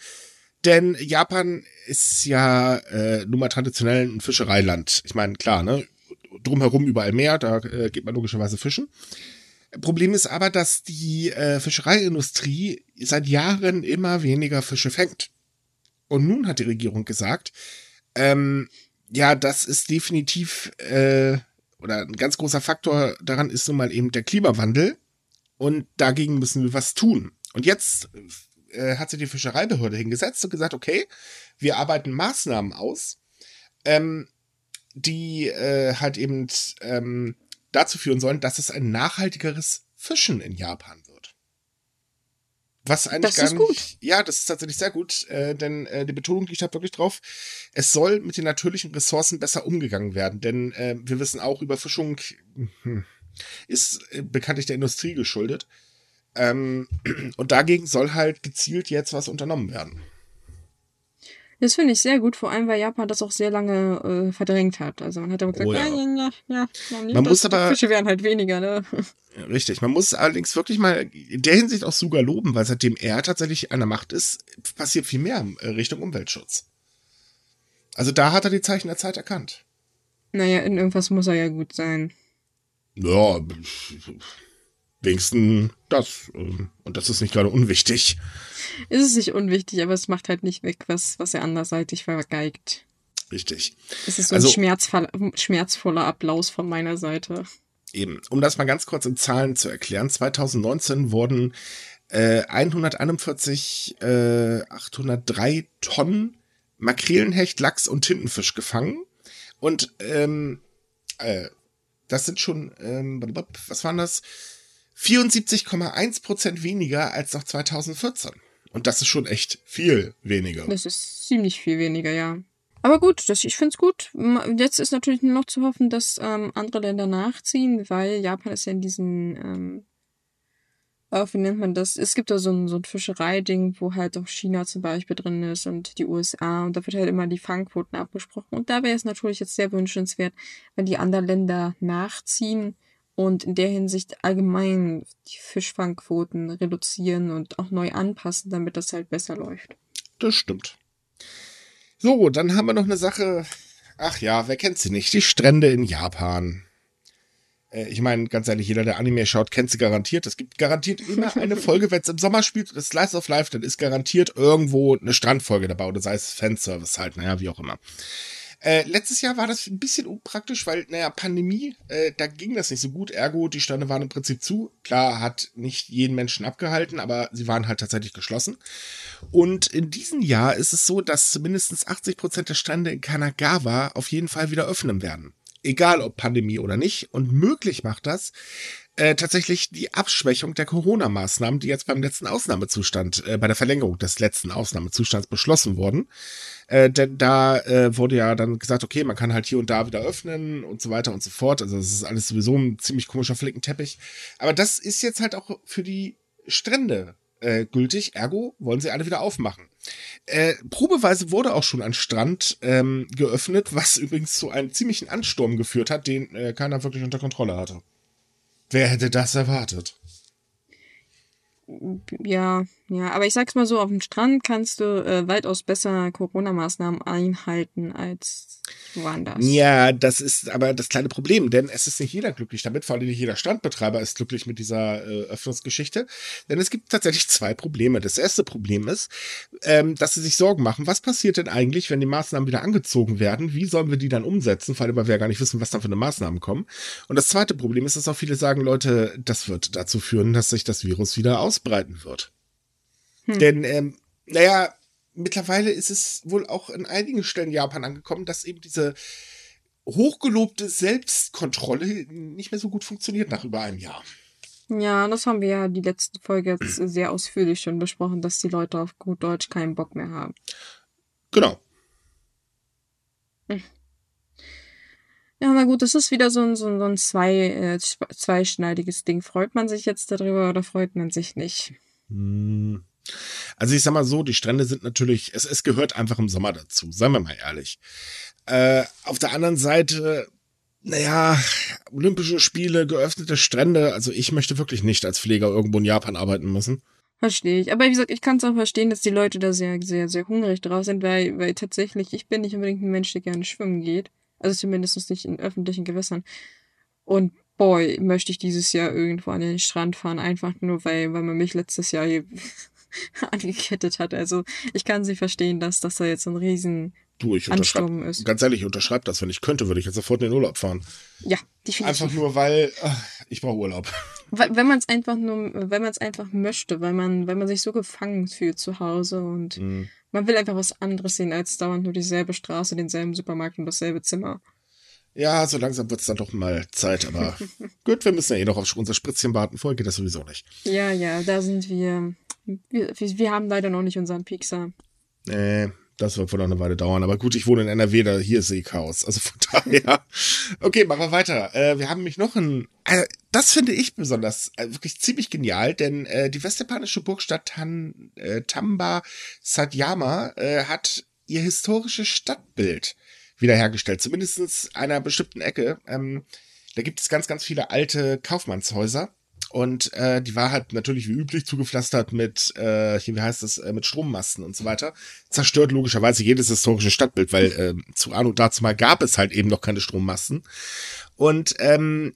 denn Japan ist ja äh, nun mal traditionell ein Fischereiland. Ich meine, klar, ne? Drumherum überall Meer, da äh, geht man logischerweise fischen. Problem ist aber, dass die äh, Fischereiindustrie seit Jahren immer weniger Fische fängt. Und nun hat die Regierung gesagt, ähm, ja, das ist definitiv äh, oder ein ganz großer Faktor daran ist nun mal eben der Klimawandel. Und dagegen müssen wir was tun. Und jetzt äh, hat sich die Fischereibehörde hingesetzt und gesagt, okay, wir arbeiten Maßnahmen aus, ähm, die äh, halt eben ähm, dazu führen sollen, dass es ein nachhaltigeres Fischen in Japan wird. Was eigentlich das gar nicht. Gut. Ja, das ist tatsächlich sehr gut, äh, denn äh, die Betonung liegt halt wirklich drauf. Es soll mit den natürlichen Ressourcen besser umgegangen werden, denn äh, wir wissen auch, Überfischung hm, ist äh, bekanntlich der Industrie geschuldet. Ähm, und dagegen soll halt gezielt jetzt was unternommen werden. Das finde ich sehr gut, vor allem weil Japan das auch sehr lange äh, verdrängt hat. Also man hat aber gesagt, oh, ja. ja, ja, ja, man das, muss aber, Fische werden halt weniger, ne? Richtig, man muss allerdings wirklich mal in der Hinsicht auch sogar loben, weil seitdem er tatsächlich an der Macht ist, passiert viel mehr in Richtung Umweltschutz. Also da hat er die Zeichen der Zeit erkannt. Naja, in irgendwas muss er ja gut sein. Ja, wenigstens das. Ähm, und das ist nicht gerade unwichtig. Ist es nicht unwichtig, aber es macht halt nicht weg, was, was er anderseitig vergeigt. Richtig. Es ist so also, ein schmerzvoller, schmerzvoller Applaus von meiner Seite. Eben. Um das mal ganz kurz in Zahlen zu erklären. 2019 wurden äh, 141, äh, 803 Tonnen Makrelenhecht, Lachs und Tintenfisch gefangen. Und ähm, äh, das sind schon, ähm, was waren das? 74,1 Prozent weniger als noch 2014. Und das ist schon echt viel weniger. Das ist ziemlich viel weniger, ja. Aber gut, das, ich finde es gut. Jetzt ist natürlich nur noch zu hoffen, dass ähm, andere Länder nachziehen, weil Japan ist ja in diesen, ähm, äh, wie nennt man das? Es gibt da so ein, so ein Fischereiding, wo halt auch China zum Beispiel drin ist und die USA und da wird halt immer die Fangquoten abgesprochen. Und da wäre es natürlich jetzt sehr wünschenswert, wenn die anderen Länder nachziehen und in der Hinsicht allgemein die Fischfangquoten reduzieren und auch neu anpassen, damit das halt besser läuft. Das stimmt. So, dann haben wir noch eine Sache. Ach ja, wer kennt sie nicht? Die Strände in Japan. Äh, ich meine, ganz ehrlich, jeder, der Anime schaut, kennt sie garantiert. Es gibt garantiert immer eine Folge, wenn es im Sommer spielt, das Slice of Life, dann ist garantiert irgendwo eine Strandfolge dabei oder sei es Fanservice halt, naja, wie auch immer. Äh, letztes Jahr war das ein bisschen unpraktisch, weil, naja, Pandemie, äh, da ging das nicht so gut. Ergo, die Stände waren im Prinzip zu. Klar, hat nicht jeden Menschen abgehalten, aber sie waren halt tatsächlich geschlossen. Und in diesem Jahr ist es so, dass mindestens 80 Prozent der Stände in Kanagawa auf jeden Fall wieder öffnen werden. Egal ob Pandemie oder nicht. Und möglich macht das, äh, tatsächlich die Abschwächung der Corona-Maßnahmen, die jetzt beim letzten Ausnahmezustand, äh, bei der Verlängerung des letzten Ausnahmezustands beschlossen wurden. Äh, denn da äh, wurde ja dann gesagt, okay, man kann halt hier und da wieder öffnen und so weiter und so fort. Also das ist alles sowieso ein ziemlich komischer Flickenteppich. Aber das ist jetzt halt auch für die Strände äh, gültig. Ergo wollen sie alle wieder aufmachen. Äh, probeweise wurde auch schon ein Strand ähm, geöffnet, was übrigens zu einem ziemlichen Ansturm geführt hat, den äh, keiner wirklich unter Kontrolle hatte. Wer hätte das erwartet? Ja, ja, aber ich sag's mal so, auf dem Strand kannst du äh, weitaus besser Corona-Maßnahmen einhalten als woanders. Ja, das ist aber das kleine Problem, denn es ist nicht jeder glücklich damit, vor allem nicht jeder Strandbetreiber ist glücklich mit dieser äh, Öffnungsgeschichte, denn es gibt tatsächlich zwei Probleme. Das erste Problem ist, ähm, dass sie sich Sorgen machen, was passiert denn eigentlich, wenn die Maßnahmen wieder angezogen werden? Wie sollen wir die dann umsetzen? Vor allem, weil wir ja gar nicht wissen, was dann für eine Maßnahmen kommen. Und das zweite Problem ist, dass auch viele sagen, Leute, das wird dazu führen, dass sich das Virus wieder ausbreiten wird. Hm. Denn, ähm, naja, mittlerweile ist es wohl auch in einigen Stellen Japan angekommen, dass eben diese hochgelobte Selbstkontrolle nicht mehr so gut funktioniert nach über einem Jahr. Ja, das haben wir ja die letzte Folge jetzt sehr ausführlich schon besprochen, dass die Leute auf gut Deutsch keinen Bock mehr haben. Genau. Hm. Ja, na gut, das ist wieder so ein, so ein, so ein zwei, äh, zweischneidiges Ding. Freut man sich jetzt darüber oder freut man sich nicht? Hm. Also ich sag mal so, die Strände sind natürlich, es, es gehört einfach im Sommer dazu, seien wir mal ehrlich. Äh, auf der anderen Seite, naja, Olympische Spiele, geöffnete Strände, also ich möchte wirklich nicht als Pfleger irgendwo in Japan arbeiten müssen. Verstehe ich. Aber wie gesagt, ich kann es auch verstehen, dass die Leute da sehr, sehr, sehr hungrig drauf sind, weil, weil tatsächlich, ich bin nicht unbedingt ein Mensch, der gerne schwimmen geht. Also zumindest nicht in öffentlichen Gewässern. Und boy, möchte ich dieses Jahr irgendwo an den Strand fahren, einfach nur weil, weil man mich letztes Jahr hier angekettet hat. Also ich kann sie verstehen, dass das da jetzt ein riesen Du, ich unterschreibe, ganz ehrlich, ich unterschreibe das. Wenn ich könnte, würde ich jetzt sofort in den Urlaub fahren. Ja, definitiv. Einfach nur, weil ach, ich brauche Urlaub. Wenn man es einfach nur, wenn man es einfach möchte, weil man, weil man sich so gefangen fühlt zu Hause und mhm. man will einfach was anderes sehen, als dauernd nur dieselbe Straße, denselben Supermarkt und dasselbe Zimmer. Ja, so langsam wird es dann doch mal Zeit, aber gut, wir müssen ja eh noch auf unser Spritzchen warten. Vorher geht das sowieso nicht. Ja, ja, da sind wir wir, wir haben leider noch nicht unseren Pixar. Nee, das wird wohl noch eine Weile dauern. Aber gut, ich wohne in NRW, da hier ist Seechaos. Also von daher. Okay, machen wir weiter. Äh, wir haben nämlich noch ein. Äh, das finde ich besonders äh, wirklich ziemlich genial, denn äh, die westjapanische Burgstadt Tan, äh, Tamba Satyama äh, hat ihr historisches Stadtbild wiederhergestellt. Zumindest einer bestimmten Ecke. Ähm, da gibt es ganz, ganz viele alte Kaufmannshäuser und äh, die war halt natürlich wie üblich zugepflastert mit, äh, hier, wie heißt das, äh, mit Strommasten und so weiter. Zerstört logischerweise jedes historische Stadtbild, weil äh, zu Anno dazu mal gab es halt eben noch keine Strommasten. Und ähm,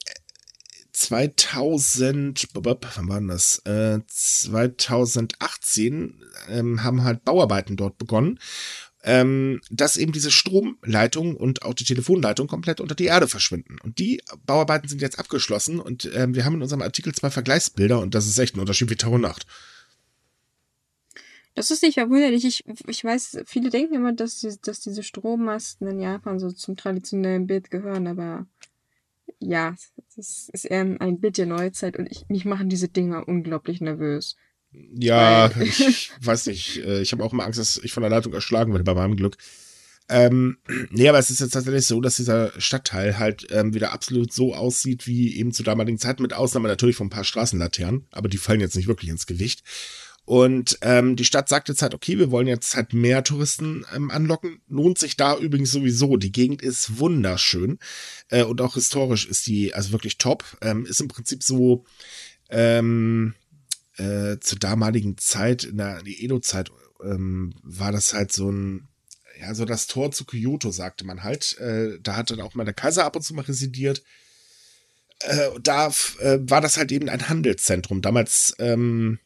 2000, wann war denn das? Äh, 2018 ähm, haben halt Bauarbeiten dort begonnen ähm, dass eben diese Stromleitung und auch die Telefonleitung komplett unter die Erde verschwinden. Und die Bauarbeiten sind jetzt abgeschlossen und ähm, wir haben in unserem Artikel zwei Vergleichsbilder und das ist echt ein Unterschied wie Tag und Nacht. Das ist nicht verwunderlich. Ich, ich weiß, viele denken immer, dass, die, dass diese Strommasten in Japan so zum traditionellen Bild gehören, aber ja, das ist eher ein Bild der Neuzeit und ich, mich machen diese Dinger unglaublich nervös. Ja, ich weiß nicht. Äh, ich habe auch immer Angst, dass ich von der Leitung erschlagen werde bei meinem Glück. Ähm, nee, aber es ist jetzt tatsächlich so, dass dieser Stadtteil halt ähm, wieder absolut so aussieht wie eben zu damaligen Zeiten, mit Ausnahme natürlich von ein paar Straßenlaternen, aber die fallen jetzt nicht wirklich ins Gewicht. Und ähm, die Stadt sagt jetzt halt, okay, wir wollen jetzt halt mehr Touristen ähm, anlocken. Lohnt sich da übrigens sowieso. Die Gegend ist wunderschön äh, und auch historisch ist die also wirklich top. Ähm, ist im Prinzip so, ähm, äh, zur damaligen Zeit, in der Edo-Zeit, ähm, war das halt so ein, ja, so das Tor zu Kyoto, sagte man halt. Äh, da hat dann auch mal der Kaiser ab und zu mal residiert. Äh, da äh, war das halt eben ein Handelszentrum. Damals ähm,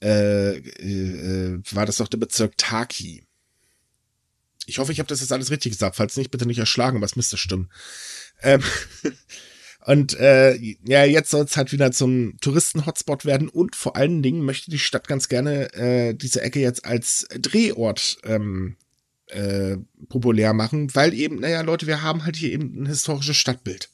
äh, äh, war das doch der Bezirk Taki. Ich hoffe, ich habe das jetzt alles richtig gesagt. Falls nicht, bitte nicht erschlagen, was müsste stimmen. Ähm, und äh, ja, jetzt soll es halt wieder zum Touristen-Hotspot werden und vor allen Dingen möchte die Stadt ganz gerne äh, diese Ecke jetzt als Drehort ähm, äh, populär machen, weil eben, naja, Leute, wir haben halt hier eben ein historisches Stadtbild.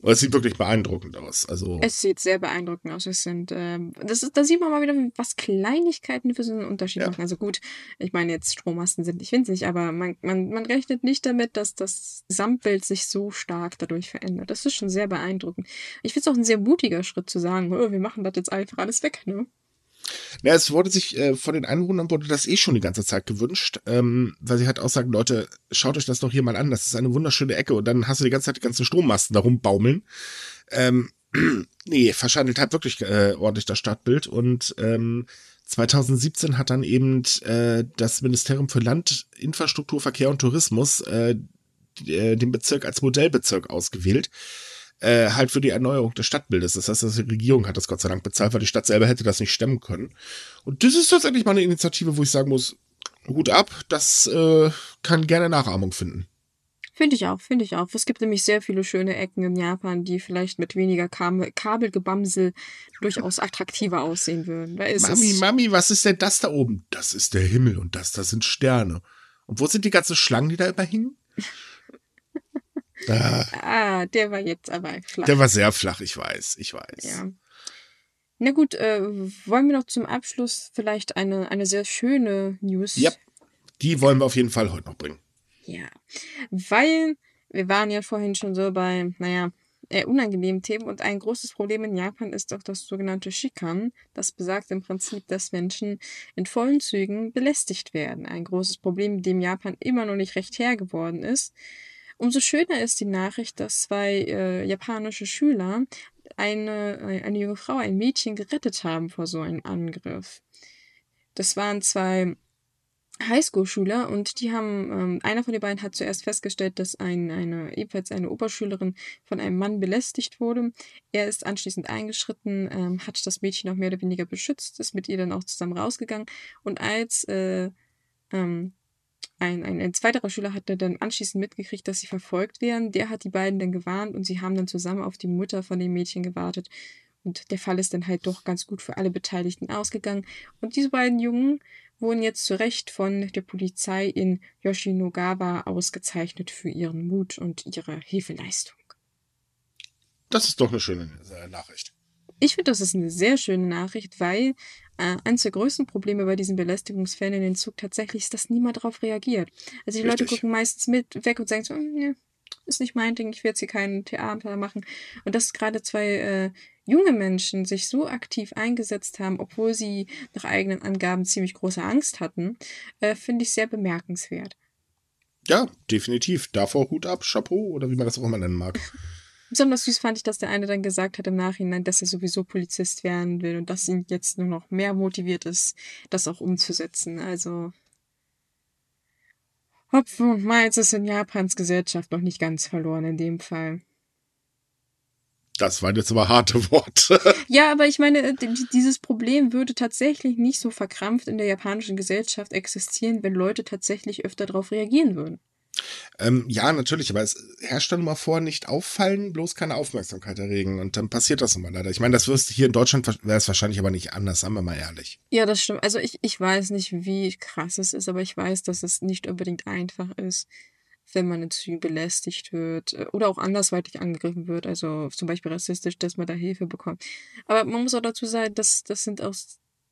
Und es sieht wirklich beeindruckend aus. Also es sieht sehr beeindruckend aus. Es sind, ähm, das ist, da sieht man mal wieder, was Kleinigkeiten für so einen Unterschied ja. machen. Also gut, ich meine jetzt Strommasten sind nicht winzig, aber man, man, man rechnet nicht damit, dass das Gesamtbild sich so stark dadurch verändert. Das ist schon sehr beeindruckend. Ich finde es auch ein sehr mutiger Schritt zu sagen, oh, wir machen das jetzt einfach alles weg, ne? Ja, es wurde sich äh, von den Einwohnern wurde das eh schon die ganze Zeit gewünscht, ähm, weil sie halt auch sagen, Leute, schaut euch das doch hier mal an, das ist eine wunderschöne Ecke und dann hast du die ganze Zeit die ganzen Strommasten da rumbaumeln. Ähm, nee, verschandelt halt wirklich äh, ordentlich das Stadtbild und ähm, 2017 hat dann eben äh, das Ministerium für Land, Infrastruktur, Verkehr und Tourismus äh, äh den Bezirk als Modellbezirk ausgewählt äh, halt für die Erneuerung des Stadtbildes. Das heißt, die Regierung hat das Gott sei Dank bezahlt, weil die Stadt selber hätte das nicht stemmen können. Und das ist tatsächlich mal eine Initiative, wo ich sagen muss, Hut ab, das äh, kann gerne Nachahmung finden. Finde ich auch, finde ich auch. Es gibt nämlich sehr viele schöne Ecken in Japan, die vielleicht mit weniger Kabel Kabelgebamsel durchaus attraktiver aussehen würden. Da ist Mami, es Mami, was ist denn das da oben? Das ist der Himmel und das, das sind Sterne. Und wo sind die ganzen Schlangen, die da immer hingen? Ah. ah, der war jetzt aber flach. Der war sehr flach, ich weiß, ich weiß. Ja. Na gut, äh, wollen wir noch zum Abschluss vielleicht eine, eine sehr schöne News? Ja, die wollen wir auf jeden Fall heute noch bringen. Ja, weil wir waren ja vorhin schon so bei, naja, eher unangenehmen Themen und ein großes Problem in Japan ist auch das sogenannte Shikan. Das besagt im Prinzip, dass Menschen in vollen Zügen belästigt werden. Ein großes Problem, mit dem Japan immer noch nicht recht her geworden ist. Umso schöner ist die Nachricht, dass zwei äh, japanische Schüler eine, äh, eine junge Frau, ein Mädchen gerettet haben vor so einem Angriff. Das waren zwei Highschool-Schüler und die haben, ähm, einer von den beiden hat zuerst festgestellt, dass ein, eine, ebenfalls eine Oberschülerin von einem Mann belästigt wurde. Er ist anschließend eingeschritten, ähm, hat das Mädchen auch mehr oder weniger beschützt, ist mit ihr dann auch zusammen rausgegangen und als äh, ähm, ein, ein, ein zweiterer Schüler hatte dann anschließend mitgekriegt, dass sie verfolgt werden. Der hat die beiden dann gewarnt und sie haben dann zusammen auf die Mutter von dem Mädchen gewartet. Und der Fall ist dann halt doch ganz gut für alle Beteiligten ausgegangen. Und diese beiden Jungen wurden jetzt zu Recht von der Polizei in Yoshinogawa ausgezeichnet für ihren Mut und ihre Hilfeleistung. Das ist doch eine schöne äh, Nachricht. Ich finde, das ist eine sehr schöne Nachricht, weil äh, eines der größten Probleme bei diesen Belästigungsfällen in den Zug tatsächlich ist, dass niemand darauf reagiert. Also die Richtig. Leute gucken meistens mit weg und sagen so, nee, ist nicht mein Ding, ich will jetzt hier kein Theater machen. Und dass gerade zwei äh, junge Menschen sich so aktiv eingesetzt haben, obwohl sie nach eigenen Angaben ziemlich große Angst hatten, äh, finde ich sehr bemerkenswert. Ja, definitiv. Davor Hut ab, Chapeau oder wie man das auch immer nennen mag. Besonders süß fand ich, dass der eine dann gesagt hat im Nachhinein, dass er sowieso Polizist werden will und dass ihn jetzt nur noch mehr motiviert ist, das auch umzusetzen. Also Hopfen und Malz ist in Japans Gesellschaft noch nicht ganz verloren in dem Fall. Das waren jetzt aber harte Worte. Ja, aber ich meine, dieses Problem würde tatsächlich nicht so verkrampft in der japanischen Gesellschaft existieren, wenn Leute tatsächlich öfter darauf reagieren würden. Ähm, ja, natürlich, aber es herrscht dann mal vor, nicht auffallen, bloß keine Aufmerksamkeit erregen. Und dann passiert das immer leider. Ich meine, das wirst hier in Deutschland wäre es wahrscheinlich aber nicht anders, sagen wir mal ehrlich. Ja, das stimmt. Also ich, ich weiß nicht, wie krass es ist, aber ich weiß, dass es nicht unbedingt einfach ist, wenn man in Zügen belästigt wird äh, oder auch andersweitig angegriffen wird, also zum Beispiel rassistisch, dass man da Hilfe bekommt. Aber man muss auch dazu sagen, dass das sind auch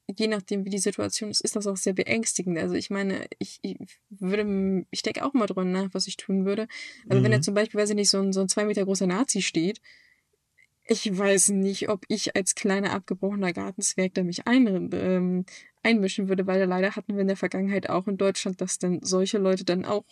je nachdem, wie die Situation ist, ist das auch sehr beängstigend. Also ich meine, ich, ich würde, ich denke auch mal drüber nach, was ich tun würde. Aber mhm. wenn da zum Beispiel, weiß ich nicht, so ein, so ein zwei Meter großer Nazi steht, ich weiß nicht, ob ich als kleiner abgebrochener Gartenzwerg da mich ein, ähm, einmischen würde, weil leider hatten wir in der Vergangenheit auch in Deutschland, dass dann solche Leute dann auch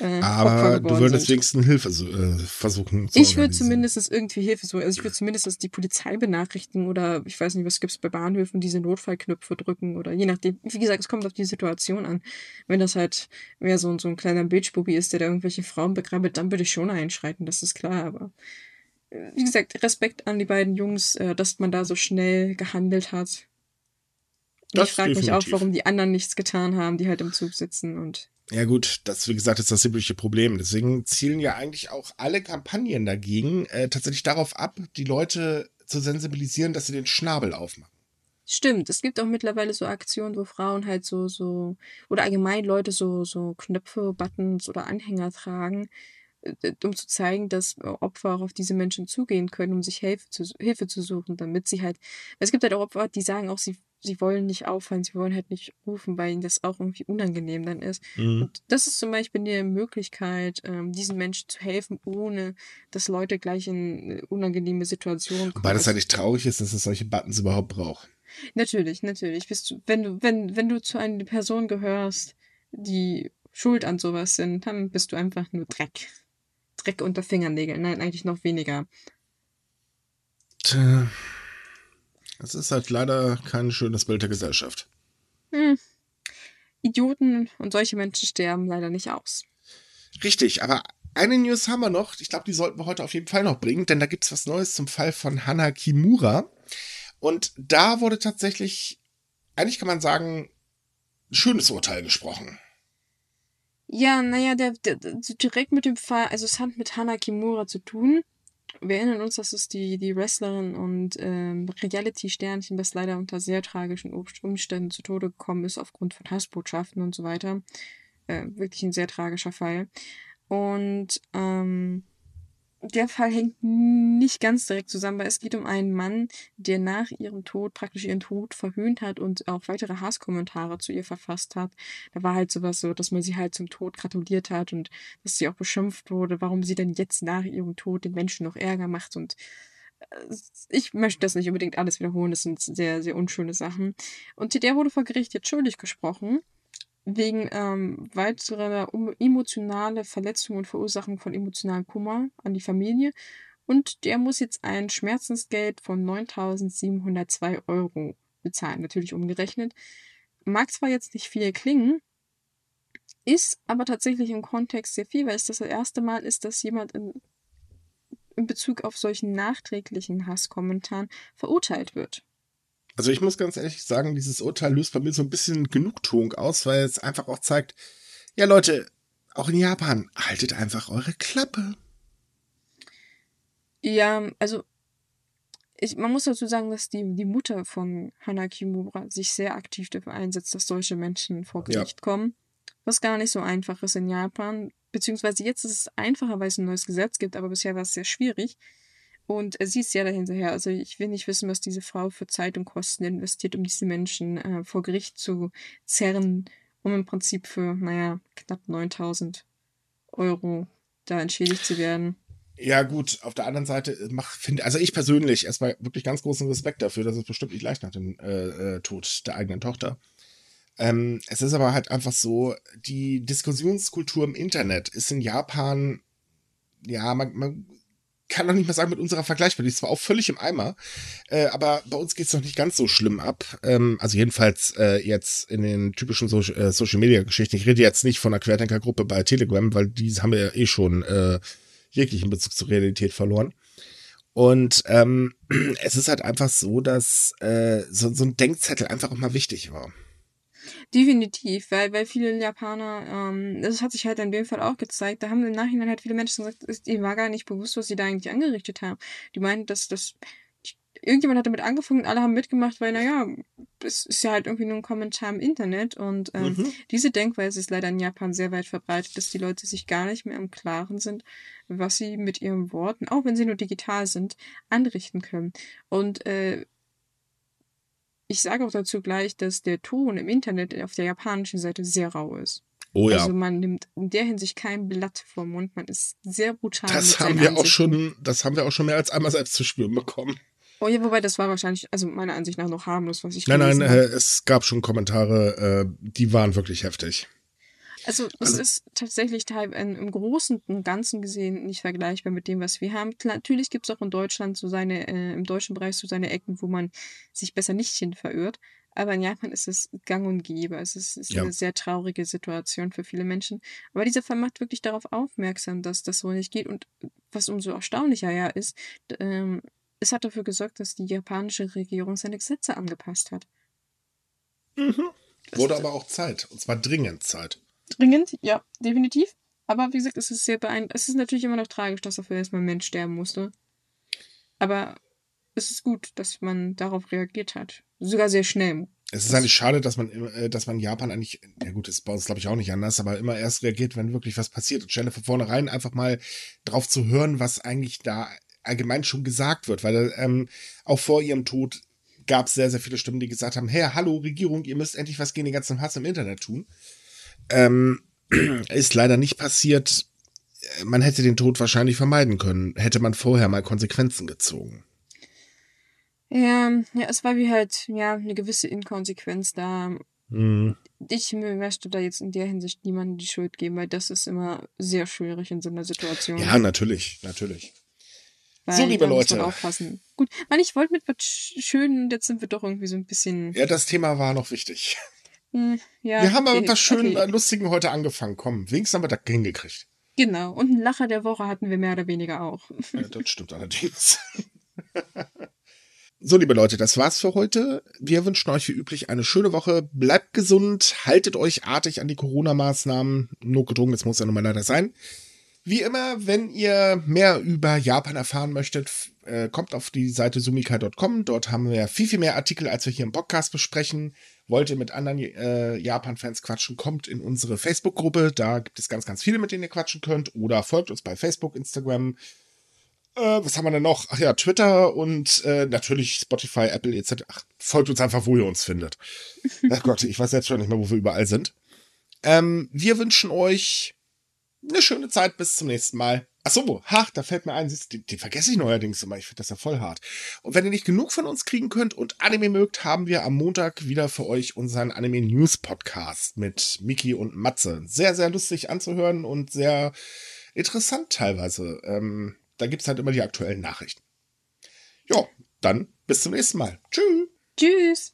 äh, Aber du würdest wenigstens Hilfe äh, versuchen zu Ich würde zumindest irgendwie Hilfe suchen. Also ich würde zumindest die Polizei benachrichtigen oder ich weiß nicht, was gibt es bei Bahnhöfen, diese Notfallknöpfe drücken oder je nachdem. Wie gesagt, es kommt auf die Situation an. Wenn das halt mehr so, so ein kleiner Bitchbubi ist, der da irgendwelche Frauen begrabbelt, dann würde ich schon einschreiten, das ist klar. Aber äh, wie gesagt, Respekt an die beiden Jungs, äh, dass man da so schnell gehandelt hat. Ich frage mich auch, warum die anderen nichts getan haben, die halt im Zug sitzen und Ja gut, das wie gesagt ist das übliche Problem. Deswegen zielen ja eigentlich auch alle Kampagnen dagegen äh, tatsächlich darauf ab, die Leute zu sensibilisieren, dass sie den Schnabel aufmachen. Stimmt, es gibt auch mittlerweile so Aktionen, wo Frauen halt so, so, oder allgemein Leute so, so Knöpfe, Buttons oder Anhänger tragen, äh, um zu zeigen, dass Opfer auch auf diese Menschen zugehen können, um sich Hilfe zu, Hilfe zu suchen, damit sie halt, es gibt halt auch Opfer, die sagen auch, sie, sie wollen nicht auffallen, sie wollen halt nicht rufen, weil ihnen das auch irgendwie unangenehm dann ist. Mhm. Und das ist zum Beispiel eine Möglichkeit, ähm, diesen Menschen zu helfen, ohne dass Leute gleich in äh, unangenehme Situationen kommen. Weil das eigentlich traurig ist, dass es solche Buttons überhaupt braucht. Natürlich, natürlich. Bist du, wenn du, wenn, wenn du zu einer Person gehörst, die schuld an sowas sind, dann bist du einfach nur Dreck. Dreck unter Fingernägeln. Nein, eigentlich noch weniger. Tja. Das ist halt leider kein schönes Bild der Gesellschaft. Hm. Idioten und solche Menschen sterben leider nicht aus. Richtig, aber eine News haben wir noch. Ich glaube, die sollten wir heute auf jeden Fall noch bringen, denn da gibt es was Neues zum Fall von Hana Kimura. Und da wurde tatsächlich, eigentlich kann man sagen, ein schönes Urteil gesprochen. Ja, naja, der, der, der, direkt mit dem Fall, also es hat mit Hana Kimura zu tun. Wir erinnern uns, dass es die, die Wrestlerin und ähm, Reality-Sternchen, das leider unter sehr tragischen Umständen zu Tode gekommen ist, aufgrund von Hassbotschaften und so weiter. Äh, wirklich ein sehr tragischer Fall. Und ähm, der Fall hängt nicht ganz direkt zusammen, weil es geht um einen Mann, der nach ihrem Tod praktisch ihren Tod verhöhnt hat und auch weitere Hasskommentare zu ihr verfasst hat. Da war halt sowas so, dass man sie halt zum Tod gratuliert hat und dass sie auch beschimpft wurde, warum sie denn jetzt nach ihrem Tod den Menschen noch Ärger macht und äh, ich möchte das nicht unbedingt alles wiederholen, das sind sehr, sehr unschöne Sachen. Und der wurde vor Gericht jetzt schuldig gesprochen wegen ähm, weiterer emotionale Verletzungen und Verursachung von emotionalem Kummer an die Familie. Und der muss jetzt ein Schmerzensgeld von 9.702 Euro bezahlen, natürlich umgerechnet. Mag zwar jetzt nicht viel klingen, ist aber tatsächlich im Kontext sehr viel, weil es das erste Mal ist, dass jemand in, in Bezug auf solchen nachträglichen Hasskommentaren verurteilt wird. Also ich muss ganz ehrlich sagen, dieses Urteil löst bei mir so ein bisschen Genugtuung aus, weil es einfach auch zeigt, ja Leute, auch in Japan, haltet einfach eure Klappe. Ja, also ich, man muss dazu sagen, dass die, die Mutter von Hana Kimura sich sehr aktiv dafür einsetzt, dass solche Menschen vor Gericht ja. kommen. Was gar nicht so einfach ist in Japan. Beziehungsweise jetzt ist es einfacher, weil es ein neues Gesetz gibt, aber bisher war es sehr schwierig. Und sie ist ja dahinterher. Also ich will nicht wissen, was diese Frau für Zeit und Kosten investiert, um diese Menschen äh, vor Gericht zu zerren, um im Prinzip für, naja, knapp 9000 Euro da entschädigt zu werden. Ja, gut, auf der anderen Seite äh, finde, also ich persönlich erstmal wirklich ganz großen Respekt dafür, dass es bestimmt nicht leicht nach dem äh, äh, Tod der eigenen Tochter. Ähm, es ist aber halt einfach so, die Diskussionskultur im Internet ist in Japan, ja, man, man kann noch nicht mal sagen mit unserer vergleichbar. Die ist zwar auch völlig im Eimer, äh, aber bei uns geht's noch nicht ganz so schlimm ab. Ähm, also jedenfalls äh, jetzt in den typischen so äh, Social Media Geschichten. Ich rede jetzt nicht von einer Querdenker-Gruppe bei Telegram, weil die haben wir ja eh schon äh, jeglichen Bezug zur Realität verloren. Und ähm, es ist halt einfach so, dass äh, so, so ein Denkzettel einfach auch mal wichtig war. Definitiv, weil, weil viele Japaner, ähm, das hat sich halt in dem Fall auch gezeigt, da haben im Nachhinein halt viele Menschen gesagt, ihnen war gar nicht bewusst, was sie da eigentlich angerichtet haben. Die meinten, dass das irgendjemand hat damit angefangen und alle haben mitgemacht, weil, naja, es ist ja halt irgendwie nur ein Kommentar im Internet und ähm, mhm. diese Denkweise ist leider in Japan sehr weit verbreitet, dass die Leute sich gar nicht mehr im Klaren sind, was sie mit ihren Worten, auch wenn sie nur digital sind, anrichten können. Und äh, ich sage auch dazu gleich, dass der Ton im Internet auf der japanischen Seite sehr rau ist. Oh ja. Also man nimmt in der Hinsicht kein Blatt vom Mund, man ist sehr brutal. Das haben wir auch schon, das haben wir auch schon mehr als einmal selbst zu spüren bekommen. Oh ja, wobei das war wahrscheinlich, also meiner Ansicht nach noch harmlos, was ich Nein, nein, äh, es gab schon Kommentare, äh, die waren wirklich heftig. Also es also, ist tatsächlich im Großen und Ganzen gesehen nicht vergleichbar mit dem, was wir haben. Natürlich gibt es auch in Deutschland so seine, äh, im deutschen Bereich so seine Ecken, wo man sich besser nicht hin verirrt. Aber in Japan ist es gang und gäbe. Es ist, ist ja. eine sehr traurige Situation für viele Menschen. Aber dieser Fall macht wirklich darauf aufmerksam, dass das so nicht geht. Und was umso erstaunlicher ja ist, ähm, es hat dafür gesorgt, dass die japanische Regierung seine Gesetze angepasst hat. Mhm. Wurde aber auch Zeit. Und zwar dringend Zeit. Dringend, ja, definitiv. Aber wie gesagt, es ist sehr beeindruckend. Es ist natürlich immer noch tragisch, dass dafür erstmal ein Mensch sterben musste. Aber es ist gut, dass man darauf reagiert hat. Sogar sehr schnell. Es ist eigentlich schade, dass man, äh, dass man Japan eigentlich, ja gut, ist bei uns glaube ich auch nicht anders, aber immer erst reagiert, wenn wirklich was passiert. Und stelle von vornherein einfach mal drauf zu hören, was eigentlich da allgemein schon gesagt wird, weil ähm, auch vor ihrem Tod gab es sehr, sehr viele Stimmen, die gesagt haben, hey, hallo Regierung, ihr müsst endlich was gegen den ganzen Hass im Internet tun. Ähm, ist leider nicht passiert. Man hätte den Tod wahrscheinlich vermeiden können, hätte man vorher mal Konsequenzen gezogen. Ja, ja, es war wie halt, ja, eine gewisse Inkonsequenz da. Mhm. Ich möchte da jetzt in der Hinsicht niemandem die Schuld geben, weil das ist immer sehr schwierig in so einer Situation. Ja, natürlich, natürlich. Weil so, liebe Leute. Aufpassen. Gut, man, ich wollte mit was Schönen, jetzt sind wir doch irgendwie so ein bisschen. Ja, das Thema war noch wichtig. Hm, ja, wir haben aber mit was schönen, okay. lustigen heute angefangen. Komm, wenigstens haben wir das hingekriegt. Genau, und einen Lacher der Woche hatten wir mehr oder weniger auch. Ja, das stimmt allerdings. So, liebe Leute, das war's für heute. Wir wünschen euch wie üblich eine schöne Woche. Bleibt gesund, haltet euch artig an die Corona-Maßnahmen. Nur gedrungen, das muss ja nun mal leider sein. Wie immer, wenn ihr mehr über Japan erfahren möchtet, äh, kommt auf die Seite sumika.com. Dort haben wir viel, viel mehr Artikel, als wir hier im Podcast besprechen. Wollt ihr mit anderen äh, Japan-Fans quatschen, kommt in unsere Facebook-Gruppe. Da gibt es ganz, ganz viele, mit denen ihr quatschen könnt. Oder folgt uns bei Facebook, Instagram, äh, was haben wir denn noch? Ach ja, Twitter und äh, natürlich Spotify, Apple etc. Ach, folgt uns einfach, wo ihr uns findet. Ach Gott, ich weiß jetzt schon nicht mehr, wo wir überall sind. Ähm, wir wünschen euch eine schöne Zeit. Bis zum nächsten Mal. Ach so, ha, da fällt mir ein, die, die vergesse ich neuerdings immer. Ich finde das ja voll hart. Und wenn ihr nicht genug von uns kriegen könnt und Anime mögt, haben wir am Montag wieder für euch unseren Anime News Podcast mit Miki und Matze. Sehr, sehr lustig anzuhören und sehr interessant teilweise. Ähm, da gibt es halt immer die aktuellen Nachrichten. Ja, dann bis zum nächsten Mal. Tschüss. Tschüss.